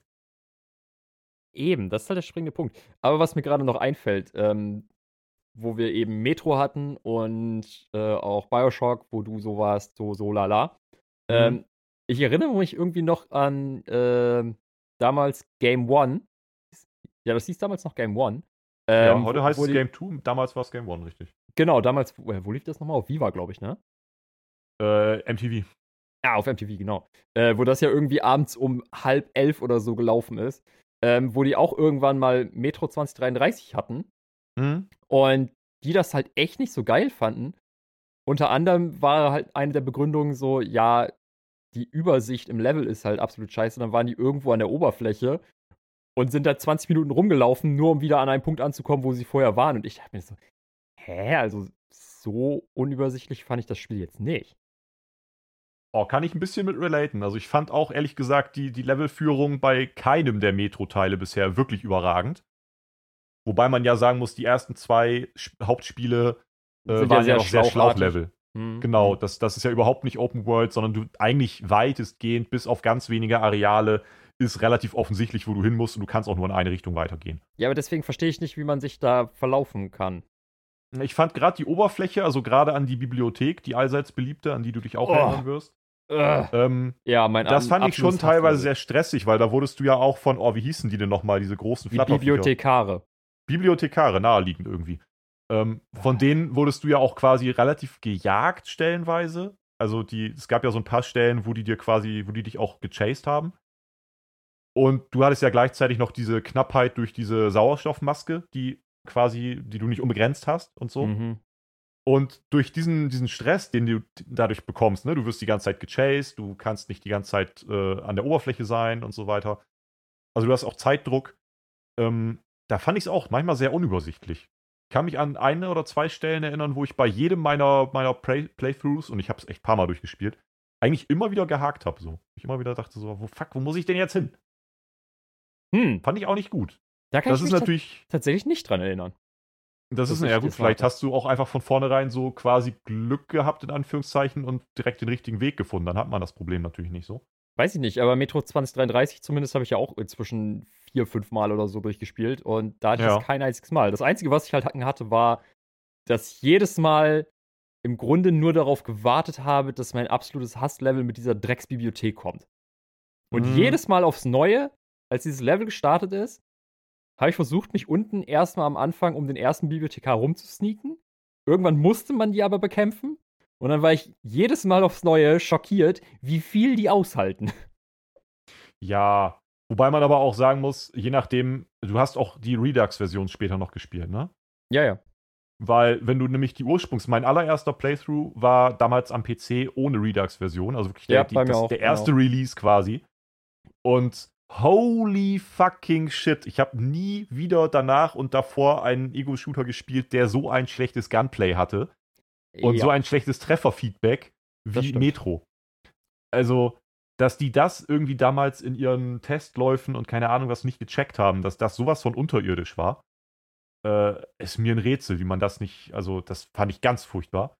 Eben, das ist halt der springende Punkt. Aber was mir gerade noch einfällt, ähm, wo wir eben Metro hatten und äh, auch Bioshock, wo du so warst, so, so lala. Mhm. Ähm, ich erinnere mich irgendwie noch an äh, damals Game One. Ja, das hieß damals noch Game One. Ähm, ja, heute heißt es Game 2, damals war es Game One, richtig. Genau, damals, wo, wo lief das nochmal? Auf Viva, glaube ich, ne? Äh, MTV. Ja, auf MTV, genau. Äh, wo das ja irgendwie abends um halb elf oder so gelaufen ist. Ähm, wo die auch irgendwann mal Metro 2033 hatten. Mhm. Und die das halt echt nicht so geil fanden. Unter anderem war halt eine der Begründungen so, ja, die Übersicht im Level ist halt absolut scheiße. Dann waren die irgendwo an der Oberfläche und sind da 20 Minuten rumgelaufen, nur um wieder an einen Punkt anzukommen, wo sie vorher waren. Und ich dachte mir so, hä, also so unübersichtlich fand ich das Spiel jetzt nicht. Oh, kann ich ein bisschen mit relaten. Also ich fand auch ehrlich gesagt die, die Levelführung bei keinem der Metro-Teile bisher wirklich überragend. Wobei man ja sagen muss, die ersten zwei Hauptspiele äh, waren ja, noch sehr Schlauchlevel. Mhm. Genau, das, das ist ja überhaupt nicht Open World, sondern du eigentlich weitestgehend bis auf ganz wenige Areale ist relativ offensichtlich, wo du hin musst und du kannst auch nur in eine Richtung weitergehen. Ja, aber deswegen verstehe ich nicht, wie man sich da verlaufen kann. Ich fand gerade die Oberfläche, also gerade an die Bibliothek, die allseits beliebte, an die du dich auch oh. erinnern wirst. Ähm, ja, mein Das fand ich schon teilweise sehr stressig, weil da wurdest du ja auch von, oh, wie hießen die denn nochmal, diese großen die Bibliothekare. Bibliothekare, naheliegend irgendwie. Ähm, von denen wurdest du ja auch quasi relativ gejagt, stellenweise. Also die, es gab ja so ein paar Stellen, wo die dir quasi, wo die dich auch gechased haben. Und du hattest ja gleichzeitig noch diese Knappheit durch diese Sauerstoffmaske, die quasi, die du nicht unbegrenzt hast und so. Mhm. Und durch diesen, diesen Stress, den du dadurch bekommst, ne, du wirst die ganze Zeit gechased, du kannst nicht die ganze Zeit äh, an der Oberfläche sein und so weiter. Also du hast auch Zeitdruck. Ähm, da fand ich es auch manchmal sehr unübersichtlich. Ich kann mich an eine oder zwei Stellen erinnern, wo ich bei jedem meiner, meiner Play Playthroughs, und ich habe es echt ein paar Mal durchgespielt, eigentlich immer wieder gehakt habe. So. Ich immer wieder dachte so, wo fuck, wo muss ich denn jetzt hin? Hm. Fand ich auch nicht gut. Da kann das ich mich natürlich tatsächlich nicht dran erinnern. Das, das ist, ja gut, vielleicht hast du auch einfach von vornherein so quasi Glück gehabt, in Anführungszeichen, und direkt den richtigen Weg gefunden. Dann hat man das Problem natürlich nicht so. Weiß ich nicht, aber Metro 2033 zumindest habe ich ja auch inzwischen vier, fünf Mal oder so durchgespielt und da hatte ich ja. das kein einziges Mal. Das Einzige, was ich halt hatte, war, dass ich jedes Mal im Grunde nur darauf gewartet habe, dass mein absolutes Hasslevel mit dieser Drecksbibliothek kommt. Und mhm. jedes Mal aufs Neue, als dieses Level gestartet ist, habe ich versucht, mich unten erstmal am Anfang um den ersten Bibliothekar rumzusneaken. Irgendwann musste man die aber bekämpfen. Und dann war ich jedes Mal aufs Neue schockiert, wie viel die aushalten. Ja, wobei man aber auch sagen muss, je nachdem, du hast auch die Redux-Version später noch gespielt, ne? Ja, ja. Weil, wenn du nämlich die Ursprungs-, mein allererster Playthrough war damals am PC ohne Redux-Version, also wirklich ja, der, die, das, der erste genau. Release quasi. Und Holy fucking shit. Ich habe nie wieder danach und davor einen Ego-Shooter gespielt, der so ein schlechtes Gunplay hatte. Und ja. so ein schlechtes Trefferfeedback wie Metro. Also, dass die das irgendwie damals in ihren Testläufen und keine Ahnung was nicht gecheckt haben, dass das sowas von unterirdisch war, äh, ist mir ein Rätsel, wie man das nicht, also das fand ich ganz furchtbar.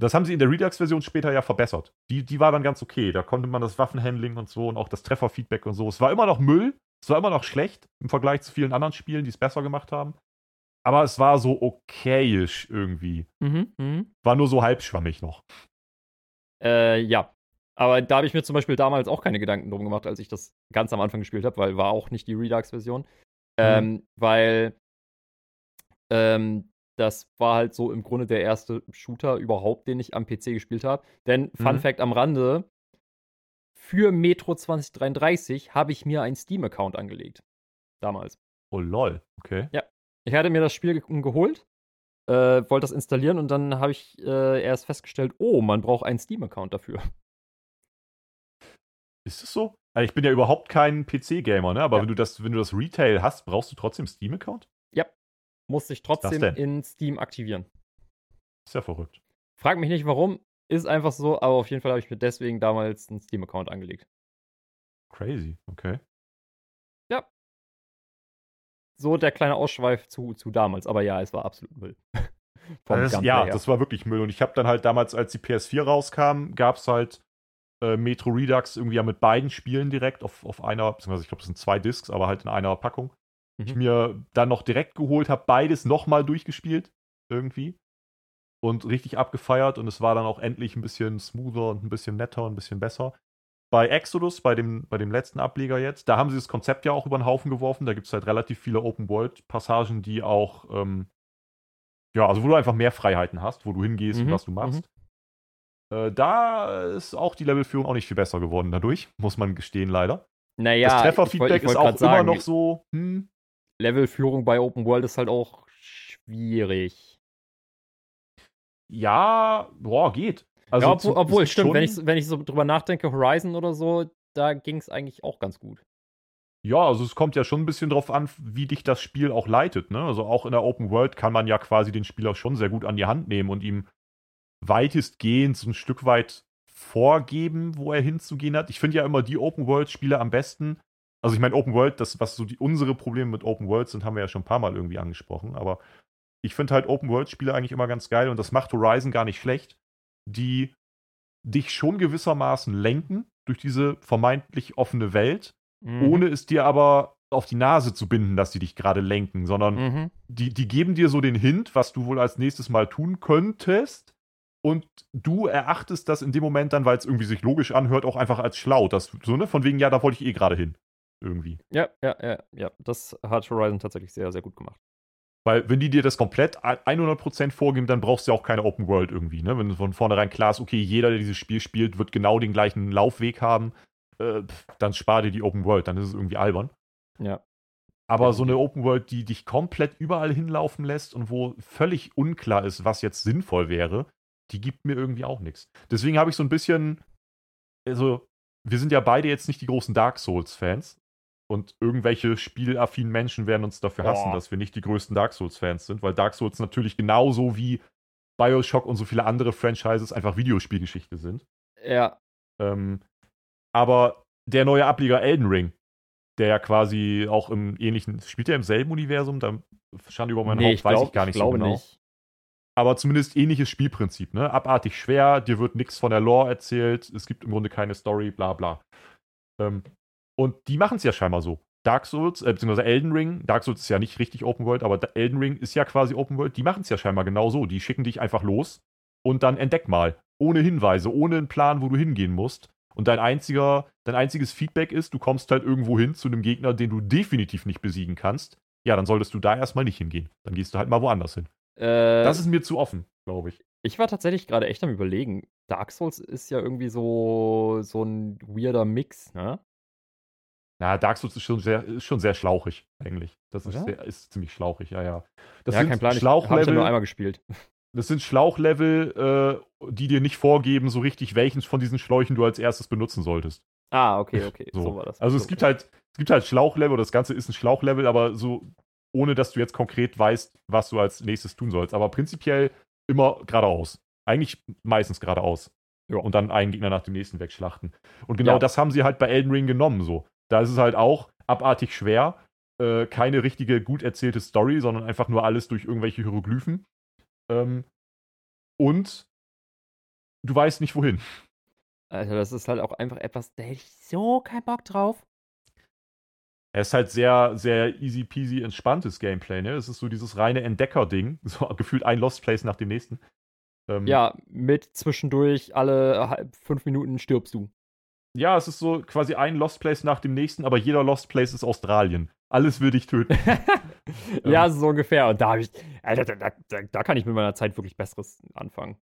Das haben sie in der Redux-Version später ja verbessert. Die, die war dann ganz okay. Da konnte man das Waffenhandling und so und auch das Trefferfeedback und so. Es war immer noch Müll. Es war immer noch schlecht im Vergleich zu vielen anderen Spielen, die es besser gemacht haben. Aber es war so okayisch irgendwie. Mhm, mh. War nur so halbschwammig noch. Äh, ja. Aber da habe ich mir zum Beispiel damals auch keine Gedanken drum gemacht, als ich das ganz am Anfang gespielt habe, weil war auch nicht die Redux-Version. Mhm. Ähm, weil ähm, das war halt so im Grunde der erste Shooter überhaupt, den ich am PC gespielt habe. Denn, Fun mhm. Fact am Rande, für Metro 2033 habe ich mir einen Steam-Account angelegt. Damals. Oh lol, okay. Ja. Ich hatte mir das Spiel ge geholt, äh, wollte das installieren und dann habe ich äh, erst festgestellt, oh, man braucht einen Steam-Account dafür. Ist es so? Also ich bin ja überhaupt kein PC-Gamer, ne? Aber ja. wenn du das, wenn du das Retail hast, brauchst du trotzdem Steam-Account? Ja. Muss ich trotzdem in Steam aktivieren. Ist ja verrückt. Frag mich nicht warum, ist einfach so, aber auf jeden Fall habe ich mir deswegen damals einen Steam-Account angelegt. Crazy, okay. Ja. So der kleine Ausschweif zu, zu damals, aber ja, es war absolut Müll. [laughs] das, ja, her. das war wirklich Müll. Und ich habe dann halt damals, als die PS4 rauskam, gab es halt äh, Metro Redux irgendwie ja mit beiden Spielen direkt auf, auf einer, beziehungsweise ich glaube, es sind zwei Discs, aber halt in einer Packung. Mhm. Ich mir dann noch direkt geholt, habe beides nochmal durchgespielt, irgendwie. Und richtig abgefeiert und es war dann auch endlich ein bisschen smoother und ein bisschen netter und ein bisschen besser. Bei Exodus, bei dem, bei dem letzten Ableger jetzt, da haben sie das Konzept ja auch über den Haufen geworfen. Da gibt es halt relativ viele Open-World-Passagen, die auch, ähm, ja, also wo du einfach mehr Freiheiten hast, wo du hingehst mhm. und was du machst. Mhm. Äh, da ist auch die Levelführung auch nicht viel besser geworden dadurch, muss man gestehen, leider. Naja, das Trefferfeedback ist auch sagen, immer noch so. Hm. Levelführung bei Open World ist halt auch schwierig. Ja, boah, geht. Also ja, obwohl, zu, obwohl stimmt, wenn ich, wenn ich so drüber nachdenke, Horizon oder so, da ging es eigentlich auch ganz gut. Ja, also es kommt ja schon ein bisschen drauf an, wie dich das Spiel auch leitet. Ne? Also auch in der Open World kann man ja quasi den Spieler schon sehr gut an die Hand nehmen und ihm weitestgehend so ein Stück weit vorgeben, wo er hinzugehen hat. Ich finde ja immer die Open-World-Spiele am besten. Also ich meine, Open World, das, was so die, unsere Probleme mit Open World sind, haben wir ja schon ein paar Mal irgendwie angesprochen. Aber ich finde halt Open World-Spiele eigentlich immer ganz geil und das macht Horizon gar nicht schlecht, die dich schon gewissermaßen lenken durch diese vermeintlich offene Welt, mhm. ohne es dir aber auf die Nase zu binden, dass sie dich gerade lenken, sondern mhm. die, die geben dir so den Hint, was du wohl als nächstes Mal tun könntest und du erachtest das in dem Moment dann, weil es irgendwie sich logisch anhört, auch einfach als schlau. Das, so, ne? Von wegen, ja, da wollte ich eh gerade hin. Irgendwie. Ja, ja, ja, ja. Das hat Horizon tatsächlich sehr, sehr gut gemacht. Weil, wenn die dir das komplett 100% vorgeben, dann brauchst du ja auch keine Open World irgendwie, ne? Wenn von vornherein klar ist, okay, jeder, der dieses Spiel spielt, wird genau den gleichen Laufweg haben, äh, dann spar dir die Open World, dann ist es irgendwie albern. Ja. Aber so eine Open World, die dich komplett überall hinlaufen lässt und wo völlig unklar ist, was jetzt sinnvoll wäre, die gibt mir irgendwie auch nichts. Deswegen habe ich so ein bisschen, also wir sind ja beide jetzt nicht die großen Dark Souls-Fans. Und irgendwelche spielaffinen Menschen werden uns dafür hassen, dass wir nicht die größten Dark Souls-Fans sind, weil Dark Souls natürlich genauso wie Bioshock und so viele andere Franchises einfach Videospielgeschichte sind. Ja. Ähm, aber der neue Ableger Elden Ring, der ja quasi auch im ähnlichen, spielt er im selben Universum? Da stand über mein nee, Haupt, weiß ich gar nicht ich so genau. Nicht aber zumindest ähnliches Spielprinzip, ne? Abartig schwer, dir wird nichts von der Lore erzählt, es gibt im Grunde keine Story, bla bla. Ähm, und die machen es ja scheinbar so. Dark Souls, äh, beziehungsweise Elden Ring, Dark Souls ist ja nicht richtig Open World, aber Elden Ring ist ja quasi Open World, die machen es ja scheinbar genau so. Die schicken dich einfach los und dann entdeck mal. Ohne Hinweise, ohne einen Plan, wo du hingehen musst. Und dein einziger, dein einziges Feedback ist, du kommst halt irgendwo hin zu einem Gegner, den du definitiv nicht besiegen kannst. Ja, dann solltest du da erstmal nicht hingehen. Dann gehst du halt mal woanders hin. Äh, das ist mir zu offen, glaube ich. Ich war tatsächlich gerade echt am überlegen. Dark Souls ist ja irgendwie so, so ein weirder Mix, ne? Na, Dark Souls ist schon sehr, ist schon sehr schlauchig, eigentlich. Das ist, sehr, ist, ziemlich schlauchig, ja, ja. Das ja, sind kein Plan. Schlauchlevel, ich habe ja nur einmal gespielt. [laughs] Das sind Schlauchlevel, äh, die dir nicht vorgeben, so richtig, welchen von diesen Schläuchen du als erstes benutzen solltest. Ah, okay, okay. So, so war das. Also es gibt halt, es gibt halt Schlauchlevel, das Ganze ist ein Schlauchlevel, aber so ohne dass du jetzt konkret weißt, was du als nächstes tun sollst. Aber prinzipiell immer geradeaus. Eigentlich meistens geradeaus. Ja. Und dann einen Gegner nach dem nächsten wegschlachten. Und genau ja. das haben sie halt bei Elden Ring genommen. So. Da ist es halt auch abartig schwer. Äh, keine richtige, gut erzählte Story, sondern einfach nur alles durch irgendwelche Hieroglyphen. Ähm, und du weißt nicht wohin. Also, das ist halt auch einfach etwas, da hätte ich so keinen Bock drauf. Er ist halt sehr, sehr easy peasy entspanntes Gameplay, ne? Es ist so dieses reine Entdecker-Ding. [laughs] So gefühlt ein Lost Place nach dem nächsten. Ähm, ja, mit zwischendurch alle fünf Minuten stirbst du. Ja, es ist so quasi ein Lost Place nach dem nächsten, aber jeder Lost Place ist Australien. Alles will dich töten. [laughs] ja, ähm. so ungefähr. Und da habe ich, Alter, da, da, da, kann ich mit meiner Zeit wirklich Besseres anfangen.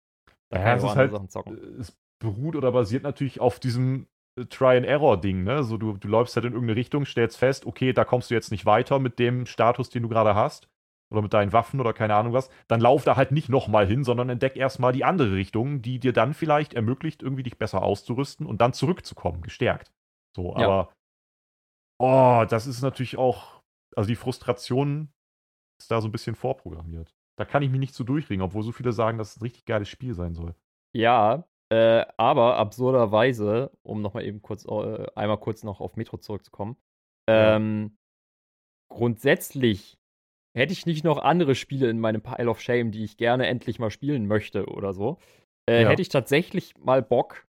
Da ja, es ist halt, Sachen zocken. Es beruht oder basiert natürlich auf diesem Try-and-Error-Ding, ne? So, du, du läufst halt in irgendeine Richtung, stellst fest, okay, da kommst du jetzt nicht weiter mit dem Status, den du gerade hast. Oder mit deinen Waffen oder keine Ahnung was. Dann lauf da halt nicht nochmal hin, sondern entdeck erstmal die andere Richtung, die dir dann vielleicht ermöglicht, irgendwie dich besser auszurüsten und dann zurückzukommen, gestärkt. So, ja. aber. Oh, das ist natürlich auch. Also die Frustration ist da so ein bisschen vorprogrammiert. Da kann ich mich nicht so durchringen, obwohl so viele sagen, dass es ein richtig geiles Spiel sein soll. Ja, äh, aber absurderweise, um nochmal eben kurz, äh, einmal kurz noch auf Metro zurückzukommen, ähm, grundsätzlich hätte ich nicht noch andere Spiele in meinem Pile of Shame, die ich gerne endlich mal spielen möchte oder so, äh, ja. hätte ich tatsächlich mal Bock,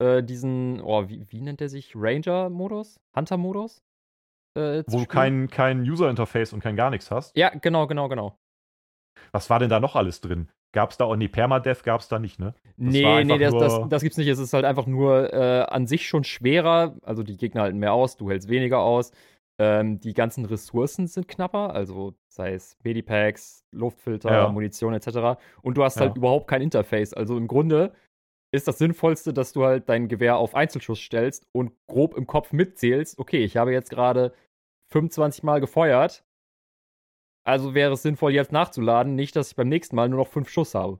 äh, diesen, oh, wie, wie nennt der sich? Ranger-Modus? Hunter-Modus? Äh, Wo du kein, kein User-Interface und kein gar nichts hast. Ja, genau, genau, genau. Was war denn da noch alles drin? Gab es da auch, nee, Permadeath gab es da nicht, ne? Das nee, nee, das, das, das gibt's nicht. Es ist halt einfach nur äh, an sich schon schwerer. Also die Gegner halten mehr aus, du hältst weniger aus. Ähm, die ganzen Ressourcen sind knapper, also sei es Medipacks, Luftfilter, ja. Munition etc. Und du hast halt ja. überhaupt kein Interface. Also im Grunde ist das Sinnvollste, dass du halt dein Gewehr auf Einzelschuss stellst und grob im Kopf mitzählst, okay, ich habe jetzt gerade 25 Mal gefeuert, also wäre es sinnvoll, jetzt nachzuladen, nicht, dass ich beim nächsten Mal nur noch fünf Schuss habe.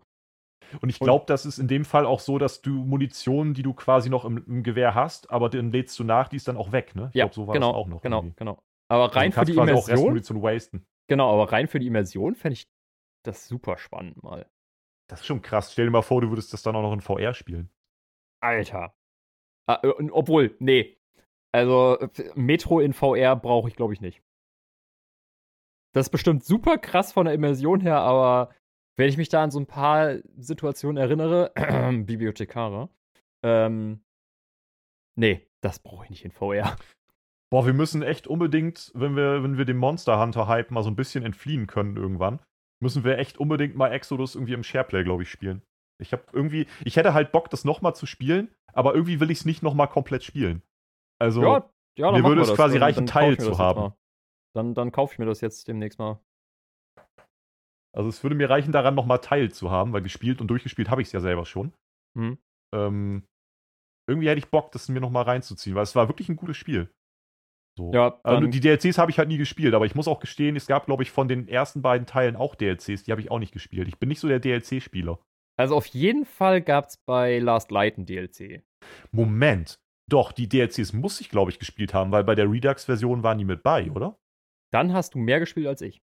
Und ich glaube, das ist in dem Fall auch so, dass du Munition, die du quasi noch im, im Gewehr hast, aber dann lädst du nach, die ist dann auch weg, ne? Ich ja, glaub, so war genau, das auch noch. Genau, irgendwie. genau. Aber rein also für die Immersion. Auch Restmunition wasten. Genau, aber rein für die Immersion fände ich das super spannend mal. Das ist schon krass. Stell dir mal vor, du würdest das dann auch noch in VR spielen. Alter. Ah, äh, obwohl, nee. Also, Metro in VR brauche ich, glaube ich, nicht. Das ist bestimmt super krass von der Immersion her, aber wenn ich mich da an so ein paar Situationen erinnere, [clears throat] Bibliothekare, ähm, nee, das brauche ich nicht in VR. Boah, wir müssen echt unbedingt, wenn wir, wenn wir dem Monster Hunter Hype mal so ein bisschen entfliehen können irgendwann, müssen wir echt unbedingt mal Exodus irgendwie im Shareplay, glaube ich, spielen. Ich habe irgendwie, ich hätte halt Bock, das nochmal zu spielen, aber irgendwie will ich es nicht nochmal komplett spielen. Also, ja, ja, mir würde es quasi reichen, Teil zu haben. Dann, dann kaufe ich mir das jetzt demnächst mal. Also es würde mir reichen, daran nochmal Teil zu haben, weil gespielt und durchgespielt habe ich es ja selber schon. Mhm. Ähm, irgendwie hätte ich Bock, das mir nochmal reinzuziehen, weil es war wirklich ein gutes Spiel. So. Ja, also die DLCs habe ich halt nie gespielt, aber ich muss auch gestehen, es gab, glaube ich, von den ersten beiden Teilen auch DLCs, die habe ich auch nicht gespielt. Ich bin nicht so der DLC-Spieler. Also auf jeden Fall gab es bei Last Light ein DLC. Moment. Doch, die DLCs muss ich, glaube ich, gespielt haben, weil bei der Redux-Version waren die mit bei, oder? Dann hast du mehr gespielt als ich.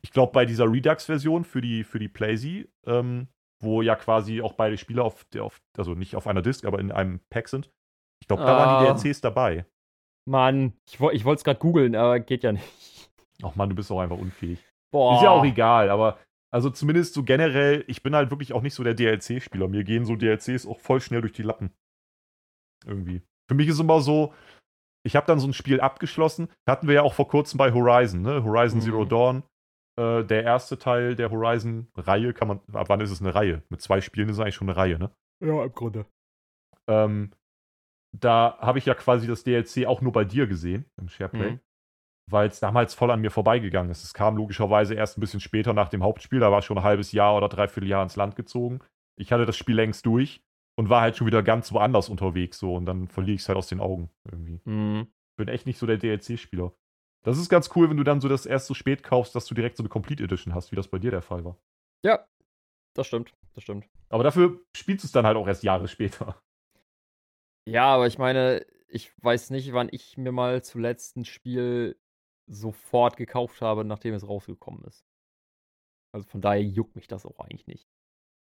Ich glaube, bei dieser Redux-Version für die, für die PlayZ, ähm, wo ja quasi auch beide Spiele auf, auf, also nicht auf einer Disk, aber in einem Pack sind, ich glaube, da ah. waren die ah. DLCs dabei. Mann, ich, ich wollte es gerade googeln, aber geht ja nicht. Ach Mann, du bist auch einfach unfähig. Boah. Ist ja auch egal, aber also zumindest so generell, ich bin halt wirklich auch nicht so der DLC-Spieler. Mir gehen so DLCs auch voll schnell durch die Lappen. Irgendwie. Für mich ist immer so, ich habe dann so ein Spiel abgeschlossen. Hatten wir ja auch vor kurzem bei Horizon, ne? Horizon mhm. Zero Dawn. Äh, der erste Teil der Horizon-Reihe kann man. Ab wann ist es eine Reihe? Mit zwei Spielen ist es eigentlich schon eine Reihe, ne? Ja, im Grunde. Ähm, da habe ich ja quasi das DLC auch nur bei dir gesehen, im SharePlay. Mhm. Weil es damals voll an mir vorbeigegangen ist. Es kam logischerweise erst ein bisschen später nach dem Hauptspiel. Da war ich schon ein halbes Jahr oder dreiviertel Jahr ins Land gezogen. Ich hatte das Spiel längst durch und war halt schon wieder ganz woanders unterwegs so und dann verliere ich es halt aus den Augen irgendwie. Mhm. Bin echt nicht so der DLC-Spieler. Das ist ganz cool, wenn du dann so das erst so spät kaufst, dass du direkt so eine Complete Edition hast, wie das bei dir der Fall war. Ja, das stimmt, das stimmt. Aber dafür spielst du es dann halt auch erst Jahre später. Ja, aber ich meine, ich weiß nicht, wann ich mir mal zuletzt ein Spiel sofort gekauft habe, nachdem es rausgekommen ist. Also von daher juckt mich das auch eigentlich nicht.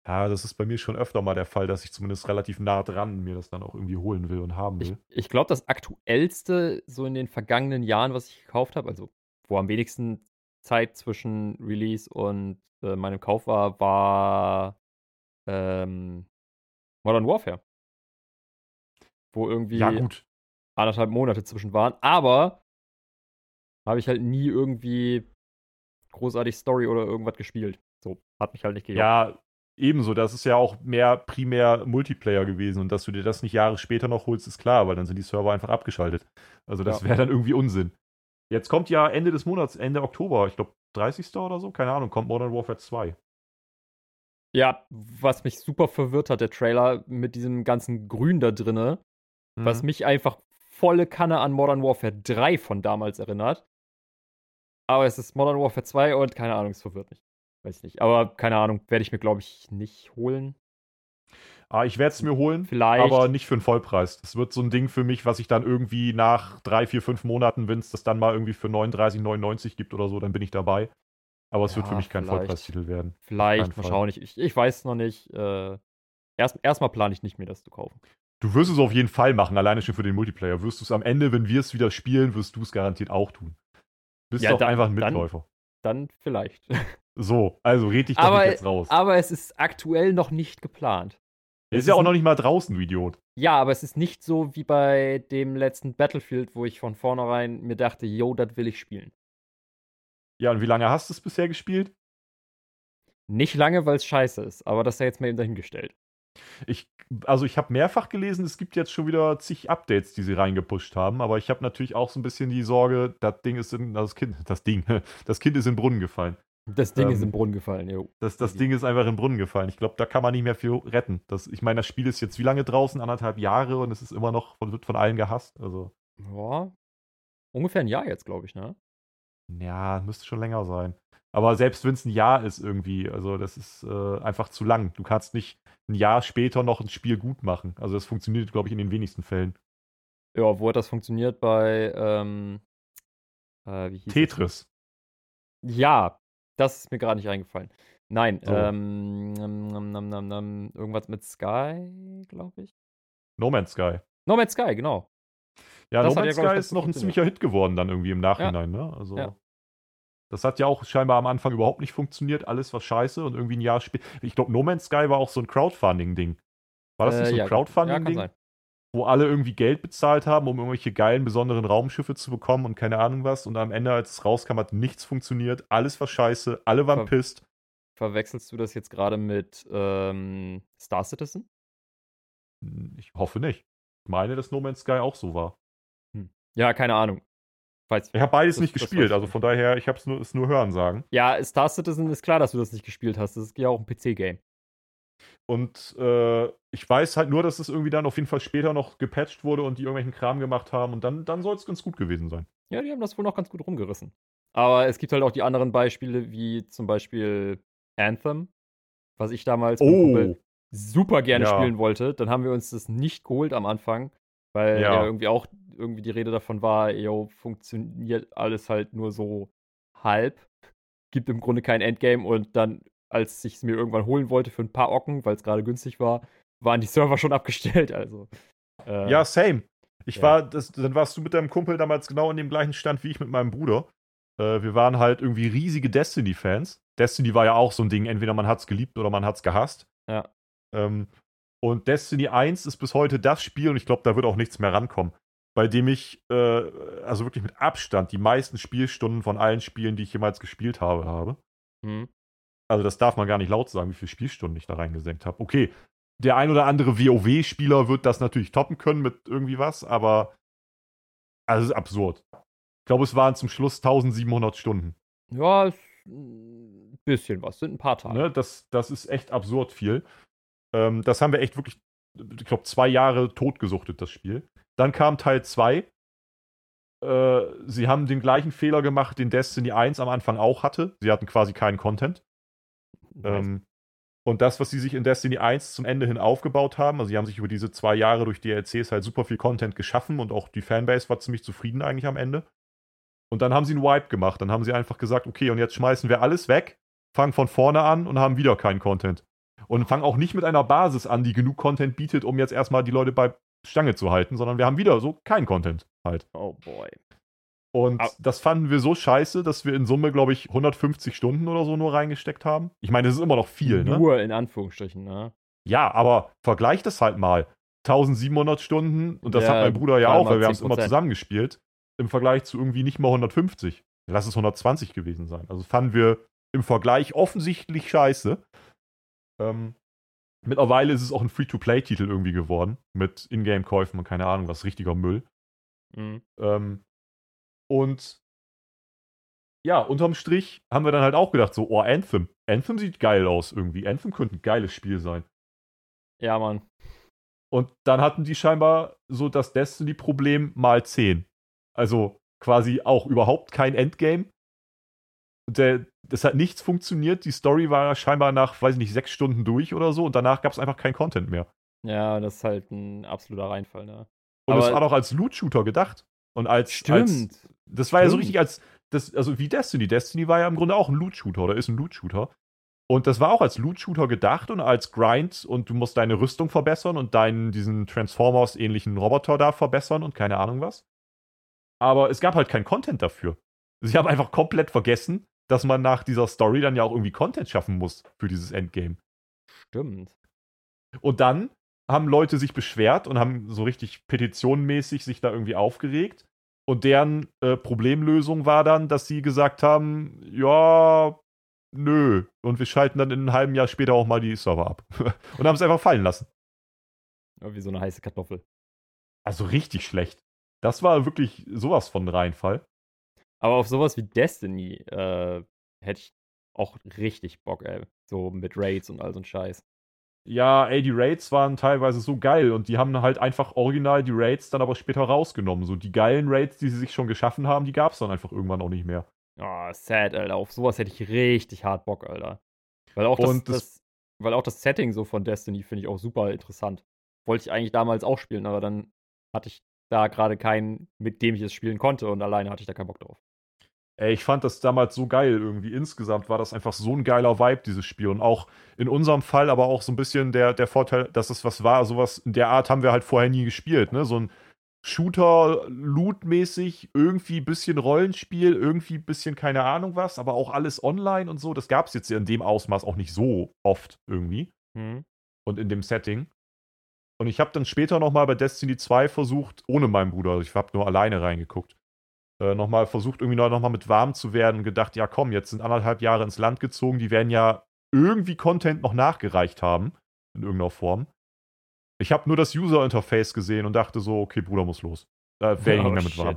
Ja, das ist bei mir schon öfter mal der Fall, dass ich zumindest relativ nah dran mir das dann auch irgendwie holen will und haben will. Ich, ich glaube, das aktuellste so in den vergangenen Jahren, was ich gekauft habe, also wo am wenigsten Zeit zwischen Release und äh, meinem Kauf war, war ähm, Modern Warfare. Wo irgendwie ja, anderthalb Monate zwischen waren. Aber habe ich halt nie irgendwie großartig Story oder irgendwas gespielt. So, hat mich halt nicht gejuckt. Ja, Ebenso, das ist ja auch mehr primär Multiplayer gewesen und dass du dir das nicht Jahre später noch holst, ist klar, weil dann sind die Server einfach abgeschaltet. Also das ja. wäre dann irgendwie Unsinn. Jetzt kommt ja Ende des Monats, Ende Oktober, ich glaube 30. oder so, keine Ahnung, kommt Modern Warfare 2. Ja, was mich super verwirrt hat, der Trailer mit diesem ganzen Grün da drinne. mhm. was mich einfach volle Kanne an Modern Warfare 3 von damals erinnert. Aber es ist Modern Warfare 2 und keine Ahnung, es verwirrt mich. Weiß ich nicht. Aber keine Ahnung, werde ich mir, glaube ich, nicht holen. Ah, ich werde es mir holen, Vielleicht. aber nicht für einen Vollpreis. Das wird so ein Ding für mich, was ich dann irgendwie nach drei, vier, fünf Monaten, wenn es das dann mal irgendwie für 39,99 gibt oder so, dann bin ich dabei. Aber es ja, wird für mich kein vielleicht. Vollpreistitel werden. Vielleicht, mal schauen. Ich, ich, ich weiß noch nicht. Äh, erst, erstmal plane ich nicht, mir das zu kaufen. Du wirst es auf jeden Fall machen, alleine schon für den Multiplayer. Wirst du es am Ende, wenn wir es wieder spielen, wirst du es garantiert auch tun. Bist ja, doch dann, einfach ein Mitläufer. Dann, vielleicht. [laughs] So, also red dich doch aber, jetzt raus. Aber es ist aktuell noch nicht geplant. Er ist, ist ja auch noch nicht mal draußen, du Idiot. Ja, aber es ist nicht so wie bei dem letzten Battlefield, wo ich von vornherein mir dachte, yo, das will ich spielen. Ja, und wie lange hast du es bisher gespielt? Nicht lange, weil es scheiße ist, aber das ist ja jetzt mal eben dahingestellt. Ich, also ich habe mehrfach gelesen, es gibt jetzt schon wieder zig Updates, die sie reingepusht haben, aber ich habe natürlich auch so ein bisschen die Sorge, das Ding ist in, das Kind, das Ding, [laughs] das Kind ist in den Brunnen gefallen. Das Ding ähm, ist in den Brunnen gefallen, jo. Das, das Ding ist einfach in den Brunnen gefallen. Ich glaube, da kann man nicht mehr viel retten. Das, ich meine, das Spiel ist jetzt wie lange draußen? Anderthalb Jahre und es ist immer noch, wird von allen gehasst. Also. Ja. Ungefähr ein Jahr jetzt, glaube ich, ne? Ja, müsste schon länger sein. Aber selbst wenn es ein Jahr ist irgendwie, also das ist äh, einfach zu lang. Du kannst nicht ein Jahr später noch ein Spiel gut machen. Also das funktioniert, glaube ich, in den wenigsten Fällen. Ja, wo hat das funktioniert bei ähm, äh, Tetris. Das? Ja, das ist mir gerade nicht eingefallen. Nein, so. ähm, nam, nam, nam, irgendwas mit Sky, glaube ich. No Man's Sky. No Man's Sky, genau. Ja, das No Man's ja, Sky ist noch ein ziemlicher Hit geworden dann irgendwie im Nachhinein, ja. ne? Also. Ja. Das hat ja auch scheinbar am Anfang überhaupt nicht funktioniert. Alles war scheiße und irgendwie ein Jahr später. Ich glaube, No Man's Sky war auch so ein Crowdfunding-Ding. War das nicht äh, so ein ja, Crowdfunding-Ding? Ja, wo alle irgendwie Geld bezahlt haben, um irgendwelche geilen, besonderen Raumschiffe zu bekommen und keine Ahnung was. Und am Ende, als es rauskam, hat nichts funktioniert. Alles war scheiße, alle waren Ver pisst. Verwechselst du das jetzt gerade mit ähm, Star Citizen? Hm, ich hoffe nicht. Ich meine, dass No Man's Sky auch so war. Hm. Ja, keine Ahnung. Weiß, ich habe beides das, nicht gespielt, also von daher, ich habe es nur, nur hören sagen. Ja, Star Citizen ist klar, dass du das nicht gespielt hast. Das ist ja auch ein PC-Game. Und äh, ich weiß halt nur, dass es irgendwie dann auf jeden Fall später noch gepatcht wurde und die irgendwelchen Kram gemacht haben und dann, dann soll es ganz gut gewesen sein. Ja, die haben das wohl noch ganz gut rumgerissen. Aber es gibt halt auch die anderen Beispiele, wie zum Beispiel Anthem, was ich damals oh. super gerne ja. spielen wollte. Dann haben wir uns das nicht geholt am Anfang, weil ja. ja irgendwie auch irgendwie die Rede davon war, yo, funktioniert alles halt nur so halb. Gibt im Grunde kein Endgame und dann als ich es mir irgendwann holen wollte für ein paar Ocken, weil es gerade günstig war, waren die [laughs] Server schon abgestellt. Also. Äh, ja, same. Ich ja. war, das, dann warst du mit deinem Kumpel damals genau in dem gleichen Stand wie ich mit meinem Bruder. Äh, wir waren halt irgendwie riesige Destiny-Fans. Destiny war ja auch so ein Ding, entweder man hat es geliebt oder man hat es gehasst. Ja. Ähm, und Destiny 1 ist bis heute das Spiel, und ich glaube, da wird auch nichts mehr rankommen, bei dem ich, äh, also wirklich mit Abstand, die meisten Spielstunden von allen Spielen, die ich jemals gespielt habe, habe. Mhm. Also das darf man gar nicht laut sagen, wie viele Spielstunden ich da reingesenkt habe. Okay, der ein oder andere WoW-Spieler wird das natürlich toppen können mit irgendwie was, aber also es ist absurd. Ich glaube, es waren zum Schluss 1700 Stunden. Ja, ist ein bisschen was, sind ein paar Tage. Ne, das, das ist echt absurd viel. Ähm, das haben wir echt wirklich, ich glaube, zwei Jahre totgesuchtet, das Spiel. Dann kam Teil 2. Äh, sie haben den gleichen Fehler gemacht, den Destiny 1 am Anfang auch hatte. Sie hatten quasi keinen Content. Ähm, und das, was sie sich in Destiny 1 zum Ende hin aufgebaut haben, also sie haben sich über diese zwei Jahre durch DLCs halt super viel Content geschaffen und auch die Fanbase war ziemlich zufrieden eigentlich am Ende. Und dann haben sie einen Wipe gemacht. Dann haben sie einfach gesagt, okay, und jetzt schmeißen wir alles weg, fangen von vorne an und haben wieder keinen Content. Und fangen auch nicht mit einer Basis an, die genug Content bietet, um jetzt erstmal die Leute bei Stange zu halten, sondern wir haben wieder so keinen Content halt. Oh boy. Und ah. das fanden wir so scheiße, dass wir in Summe, glaube ich, 150 Stunden oder so nur reingesteckt haben. Ich meine, das ist immer noch viel, nur ne? Nur in Anführungsstrichen, ne? Ja, aber vergleich das halt mal. 1700 Stunden, und das ja, hat mein Bruder ja auch, weil wir haben es immer zusammengespielt, im Vergleich zu irgendwie nicht mal 150. Lass es 120 gewesen sein. Also fanden wir im Vergleich offensichtlich scheiße. Ähm, mittlerweile ist es auch ein Free-to-Play-Titel irgendwie geworden, mit Ingame-Käufen und keine Ahnung was, richtiger Müll. Mhm. Ähm, und ja, unterm Strich haben wir dann halt auch gedacht, so, oh, Anthem. Anthem sieht geil aus irgendwie. Anthem könnte ein geiles Spiel sein. Ja, Mann. Und dann hatten die scheinbar so das Destiny-Problem mal 10. Also quasi auch überhaupt kein Endgame. Der, das hat nichts funktioniert. Die Story war scheinbar nach, weiß ich nicht, sechs Stunden durch oder so und danach gab es einfach kein Content mehr. Ja, das ist halt ein absoluter Reinfall, ne? Und es war doch als Loot-Shooter gedacht. Und als. Stimmt. Als, das war ja so richtig als. Das, also wie Destiny. Destiny war ja im Grunde auch ein Loot-Shooter oder ist ein Loot-Shooter. Und das war auch als Loot-Shooter gedacht und als Grind und du musst deine Rüstung verbessern und deinen, diesen Transformers-ähnlichen Roboter da verbessern und keine Ahnung was. Aber es gab halt keinen Content dafür. Sie haben einfach komplett vergessen, dass man nach dieser Story dann ja auch irgendwie Content schaffen muss für dieses Endgame. Stimmt. Und dann haben Leute sich beschwert und haben so richtig petitionenmäßig sich da irgendwie aufgeregt. Und deren äh, Problemlösung war dann, dass sie gesagt haben, ja, nö. Und wir schalten dann in einem halben Jahr später auch mal die Server ab. [laughs] und haben es einfach fallen lassen. Ja, wie so eine heiße Kartoffel. Also richtig schlecht. Das war wirklich sowas von Reinfall. Aber auf sowas wie Destiny äh, hätte ich auch richtig Bock, ey. So mit Raids und all so ein Scheiß. Ja, ey, die Raids waren teilweise so geil und die haben halt einfach original die Raids dann aber später rausgenommen. So die geilen Raids, die sie sich schon geschaffen haben, die gab es dann einfach irgendwann auch nicht mehr. Oh, sad, Alter. Auf sowas hätte ich richtig hart Bock, Alter. Weil auch das, das, das weil auch das Setting so von Destiny finde ich auch super interessant. Wollte ich eigentlich damals auch spielen, aber dann hatte ich da gerade keinen, mit dem ich es spielen konnte und alleine hatte ich da keinen Bock drauf. Ey, ich fand das damals so geil irgendwie. Insgesamt war das einfach so ein geiler Vibe, dieses Spiel. Und auch in unserem Fall aber auch so ein bisschen der, der Vorteil, dass es was war. Sowas in der Art haben wir halt vorher nie gespielt. Ne? So ein Shooter, Loot-mäßig, irgendwie ein bisschen Rollenspiel, irgendwie ein bisschen keine Ahnung was, aber auch alles online und so. Das gab es jetzt in dem Ausmaß auch nicht so oft irgendwie. Mhm. Und in dem Setting. Und ich habe dann später nochmal bei Destiny 2 versucht, ohne meinen Bruder, also ich habe nur alleine reingeguckt, äh, nochmal versucht, irgendwie nochmal mit warm zu werden und gedacht, ja komm, jetzt sind anderthalb Jahre ins Land gezogen, die werden ja irgendwie Content noch nachgereicht haben, in irgendeiner Form. Ich habe nur das User-Interface gesehen und dachte so, okay, Bruder muss los. Da wäre ich [laughs] oh, nicht mehr mit warm.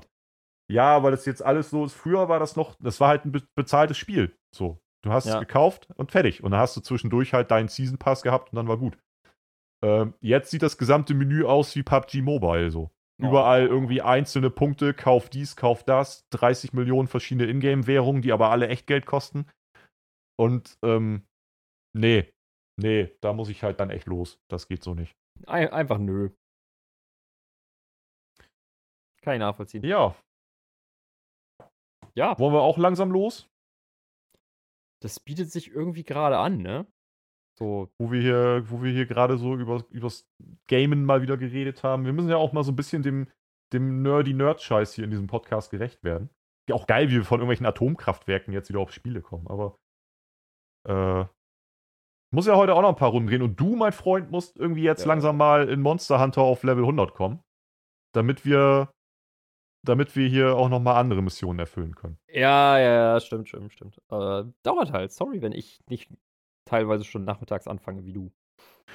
Ja, weil das jetzt alles so ist. Früher war das noch, das war halt ein be bezahltes Spiel. So. Du hast ja. es gekauft und fertig. Und dann hast du zwischendurch halt deinen Season Pass gehabt und dann war gut. Ähm, jetzt sieht das gesamte Menü aus wie PUBG Mobile so. Oh. Überall irgendwie einzelne Punkte, kauf dies, kauf das, 30 Millionen verschiedene Ingame-Währungen, die aber alle echt Geld kosten. Und ähm, nee, nee, da muss ich halt dann echt los. Das geht so nicht. Ein einfach nö. Kann ich nachvollziehen. Ja. Ja. Wollen wir auch langsam los? Das bietet sich irgendwie gerade an, ne? So. Wo wir hier, wo wir hier gerade so über, übers Gamen mal wieder geredet haben. Wir müssen ja auch mal so ein bisschen dem, dem Nerdy-Nerd-Scheiß hier in diesem Podcast gerecht werden. Ja, auch geil, wie wir von irgendwelchen Atomkraftwerken jetzt wieder auf Spiele kommen, aber äh, muss ja heute auch noch ein paar Runden drehen und du, mein Freund, musst irgendwie jetzt ja. langsam mal in Monster Hunter auf Level 100 kommen, damit wir damit wir hier auch nochmal andere Missionen erfüllen können. Ja, ja, stimmt, stimmt, stimmt. Äh, dauert halt. Sorry, wenn ich nicht teilweise schon nachmittags anfange wie du.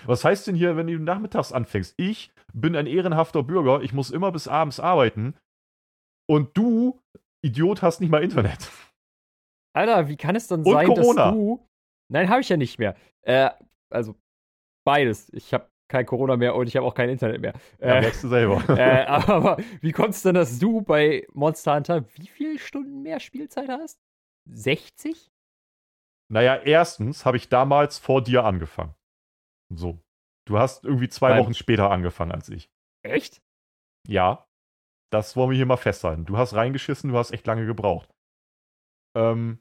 Was heißt denn hier, wenn du nachmittags anfängst? Ich bin ein ehrenhafter Bürger, ich muss immer bis abends arbeiten und du, Idiot, hast nicht mal Internet. Alter, wie kann es dann und sein, Corona. dass du. Nein, habe ich ja nicht mehr. Äh, also beides. Ich habe kein Corona mehr und ich habe auch kein Internet mehr. Ja, äh, merkst du selber. [laughs] Äh, aber wie kommt es denn, dass du bei Monster Hunter wie viele Stunden mehr Spielzeit hast? 60? Naja, erstens habe ich damals vor dir angefangen. So. Du hast irgendwie zwei Nein. Wochen später angefangen als ich. Echt? Ja. Das wollen wir hier mal festhalten. Du hast reingeschissen, du hast echt lange gebraucht. Ähm,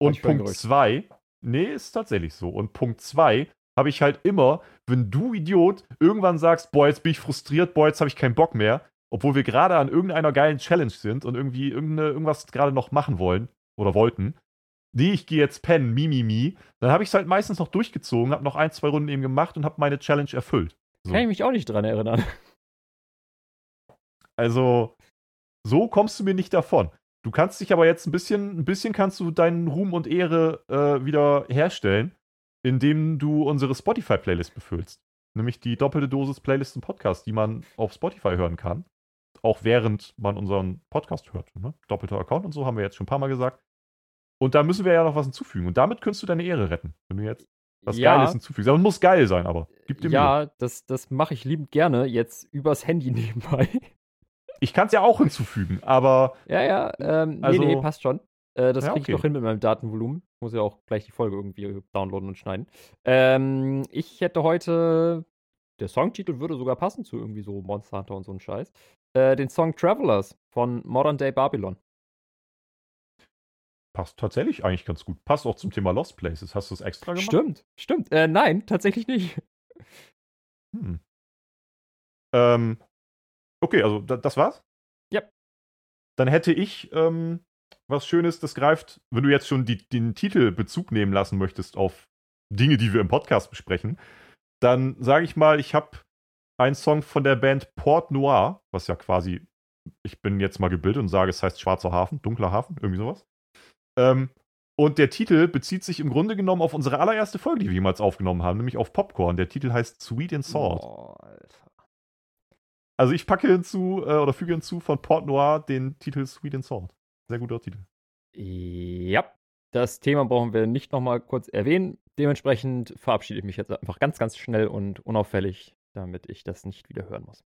und Punkt zwei, nee, ist tatsächlich so. Und Punkt zwei habe ich halt immer, wenn du Idiot irgendwann sagst, boah, jetzt bin ich frustriert, boah, jetzt habe ich keinen Bock mehr, obwohl wir gerade an irgendeiner geilen Challenge sind und irgendwie irgendwas gerade noch machen wollen oder wollten, nee, ich gehe jetzt pennen, mimimi, mi, mi. dann habe ich es halt meistens noch durchgezogen, habe noch ein, zwei Runden eben gemacht und habe meine Challenge erfüllt. So. Kann ich mich auch nicht dran erinnern. [laughs] Also, so kommst du mir nicht davon. Du kannst dich aber jetzt ein bisschen, ein bisschen kannst du deinen Ruhm und Ehre äh, wieder herstellen, indem du unsere Spotify-Playlist befüllst. Nämlich die doppelte Dosis Playlist im Podcast, die man auf Spotify hören kann. Auch während man unseren Podcast hört. Ne? Doppelter Account und so haben wir jetzt schon ein paar Mal gesagt. Und da müssen wir ja noch was hinzufügen. Und damit könntest du deine Ehre retten. Wenn du jetzt was ja, Geiles hinzufügst. Aber es muss geil sein, aber gib dir ja, Mühe. das, das mache ich liebend gerne jetzt übers Handy [laughs] nebenbei. Ich kann es ja auch hinzufügen, aber ja, ja, ähm, nee, Also- nee, passt schon. Äh, das Ja, kriege ich okay. noch hin mit meinem Datenvolumen. Muss ja auch gleich die Folge irgendwie downloaden und schneiden. Ähm, ich hätte heute, der Songtitel würde sogar passen zu irgendwie so Monster Hunter und so ein Scheiß. Äh, den Song Travelers von Modern Day Babylon. Passt tatsächlich eigentlich ganz gut. Passt auch zum Thema Lost Places. Hast du es extra gemacht? Stimmt, stimmt. Äh, nein, tatsächlich nicht. Hm. Ähm, okay, also da, das war's? Ja. Dann hätte ich ähm, was Schönes, das greift, wenn du jetzt schon die, den Titel Bezug nehmen lassen möchtest auf Dinge, die wir im Podcast besprechen, dann sage ich mal, ich habe einen Song von der Band Port Noir, was ja quasi, ich bin jetzt mal gebildet und sage, es heißt Schwarzer Hafen, dunkler Hafen, irgendwie sowas. Ähm, und der Titel bezieht sich im Grunde genommen auf unsere allererste Folge, die wir jemals aufgenommen haben, nämlich auf Popcorn. Der Titel heißt Sweet and Salt. Oh, Alter. Also ich packe hinzu äh, oder füge hinzu von Port Noir den Titel Sweet and Salt. Sehr guter Titel. Ja, das Thema brauchen wir nicht nochmal kurz erwähnen. Dementsprechend verabschiede ich mich jetzt einfach ganz, ganz schnell und unauffällig, damit ich das nicht wieder hören muss.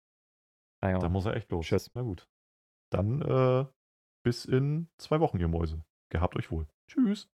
Da muss er echt los. Tschüss. Na gut. Dann äh, bis in zwei Wochen, ihr Mäuse. Gehabt euch wohl. Tschüss.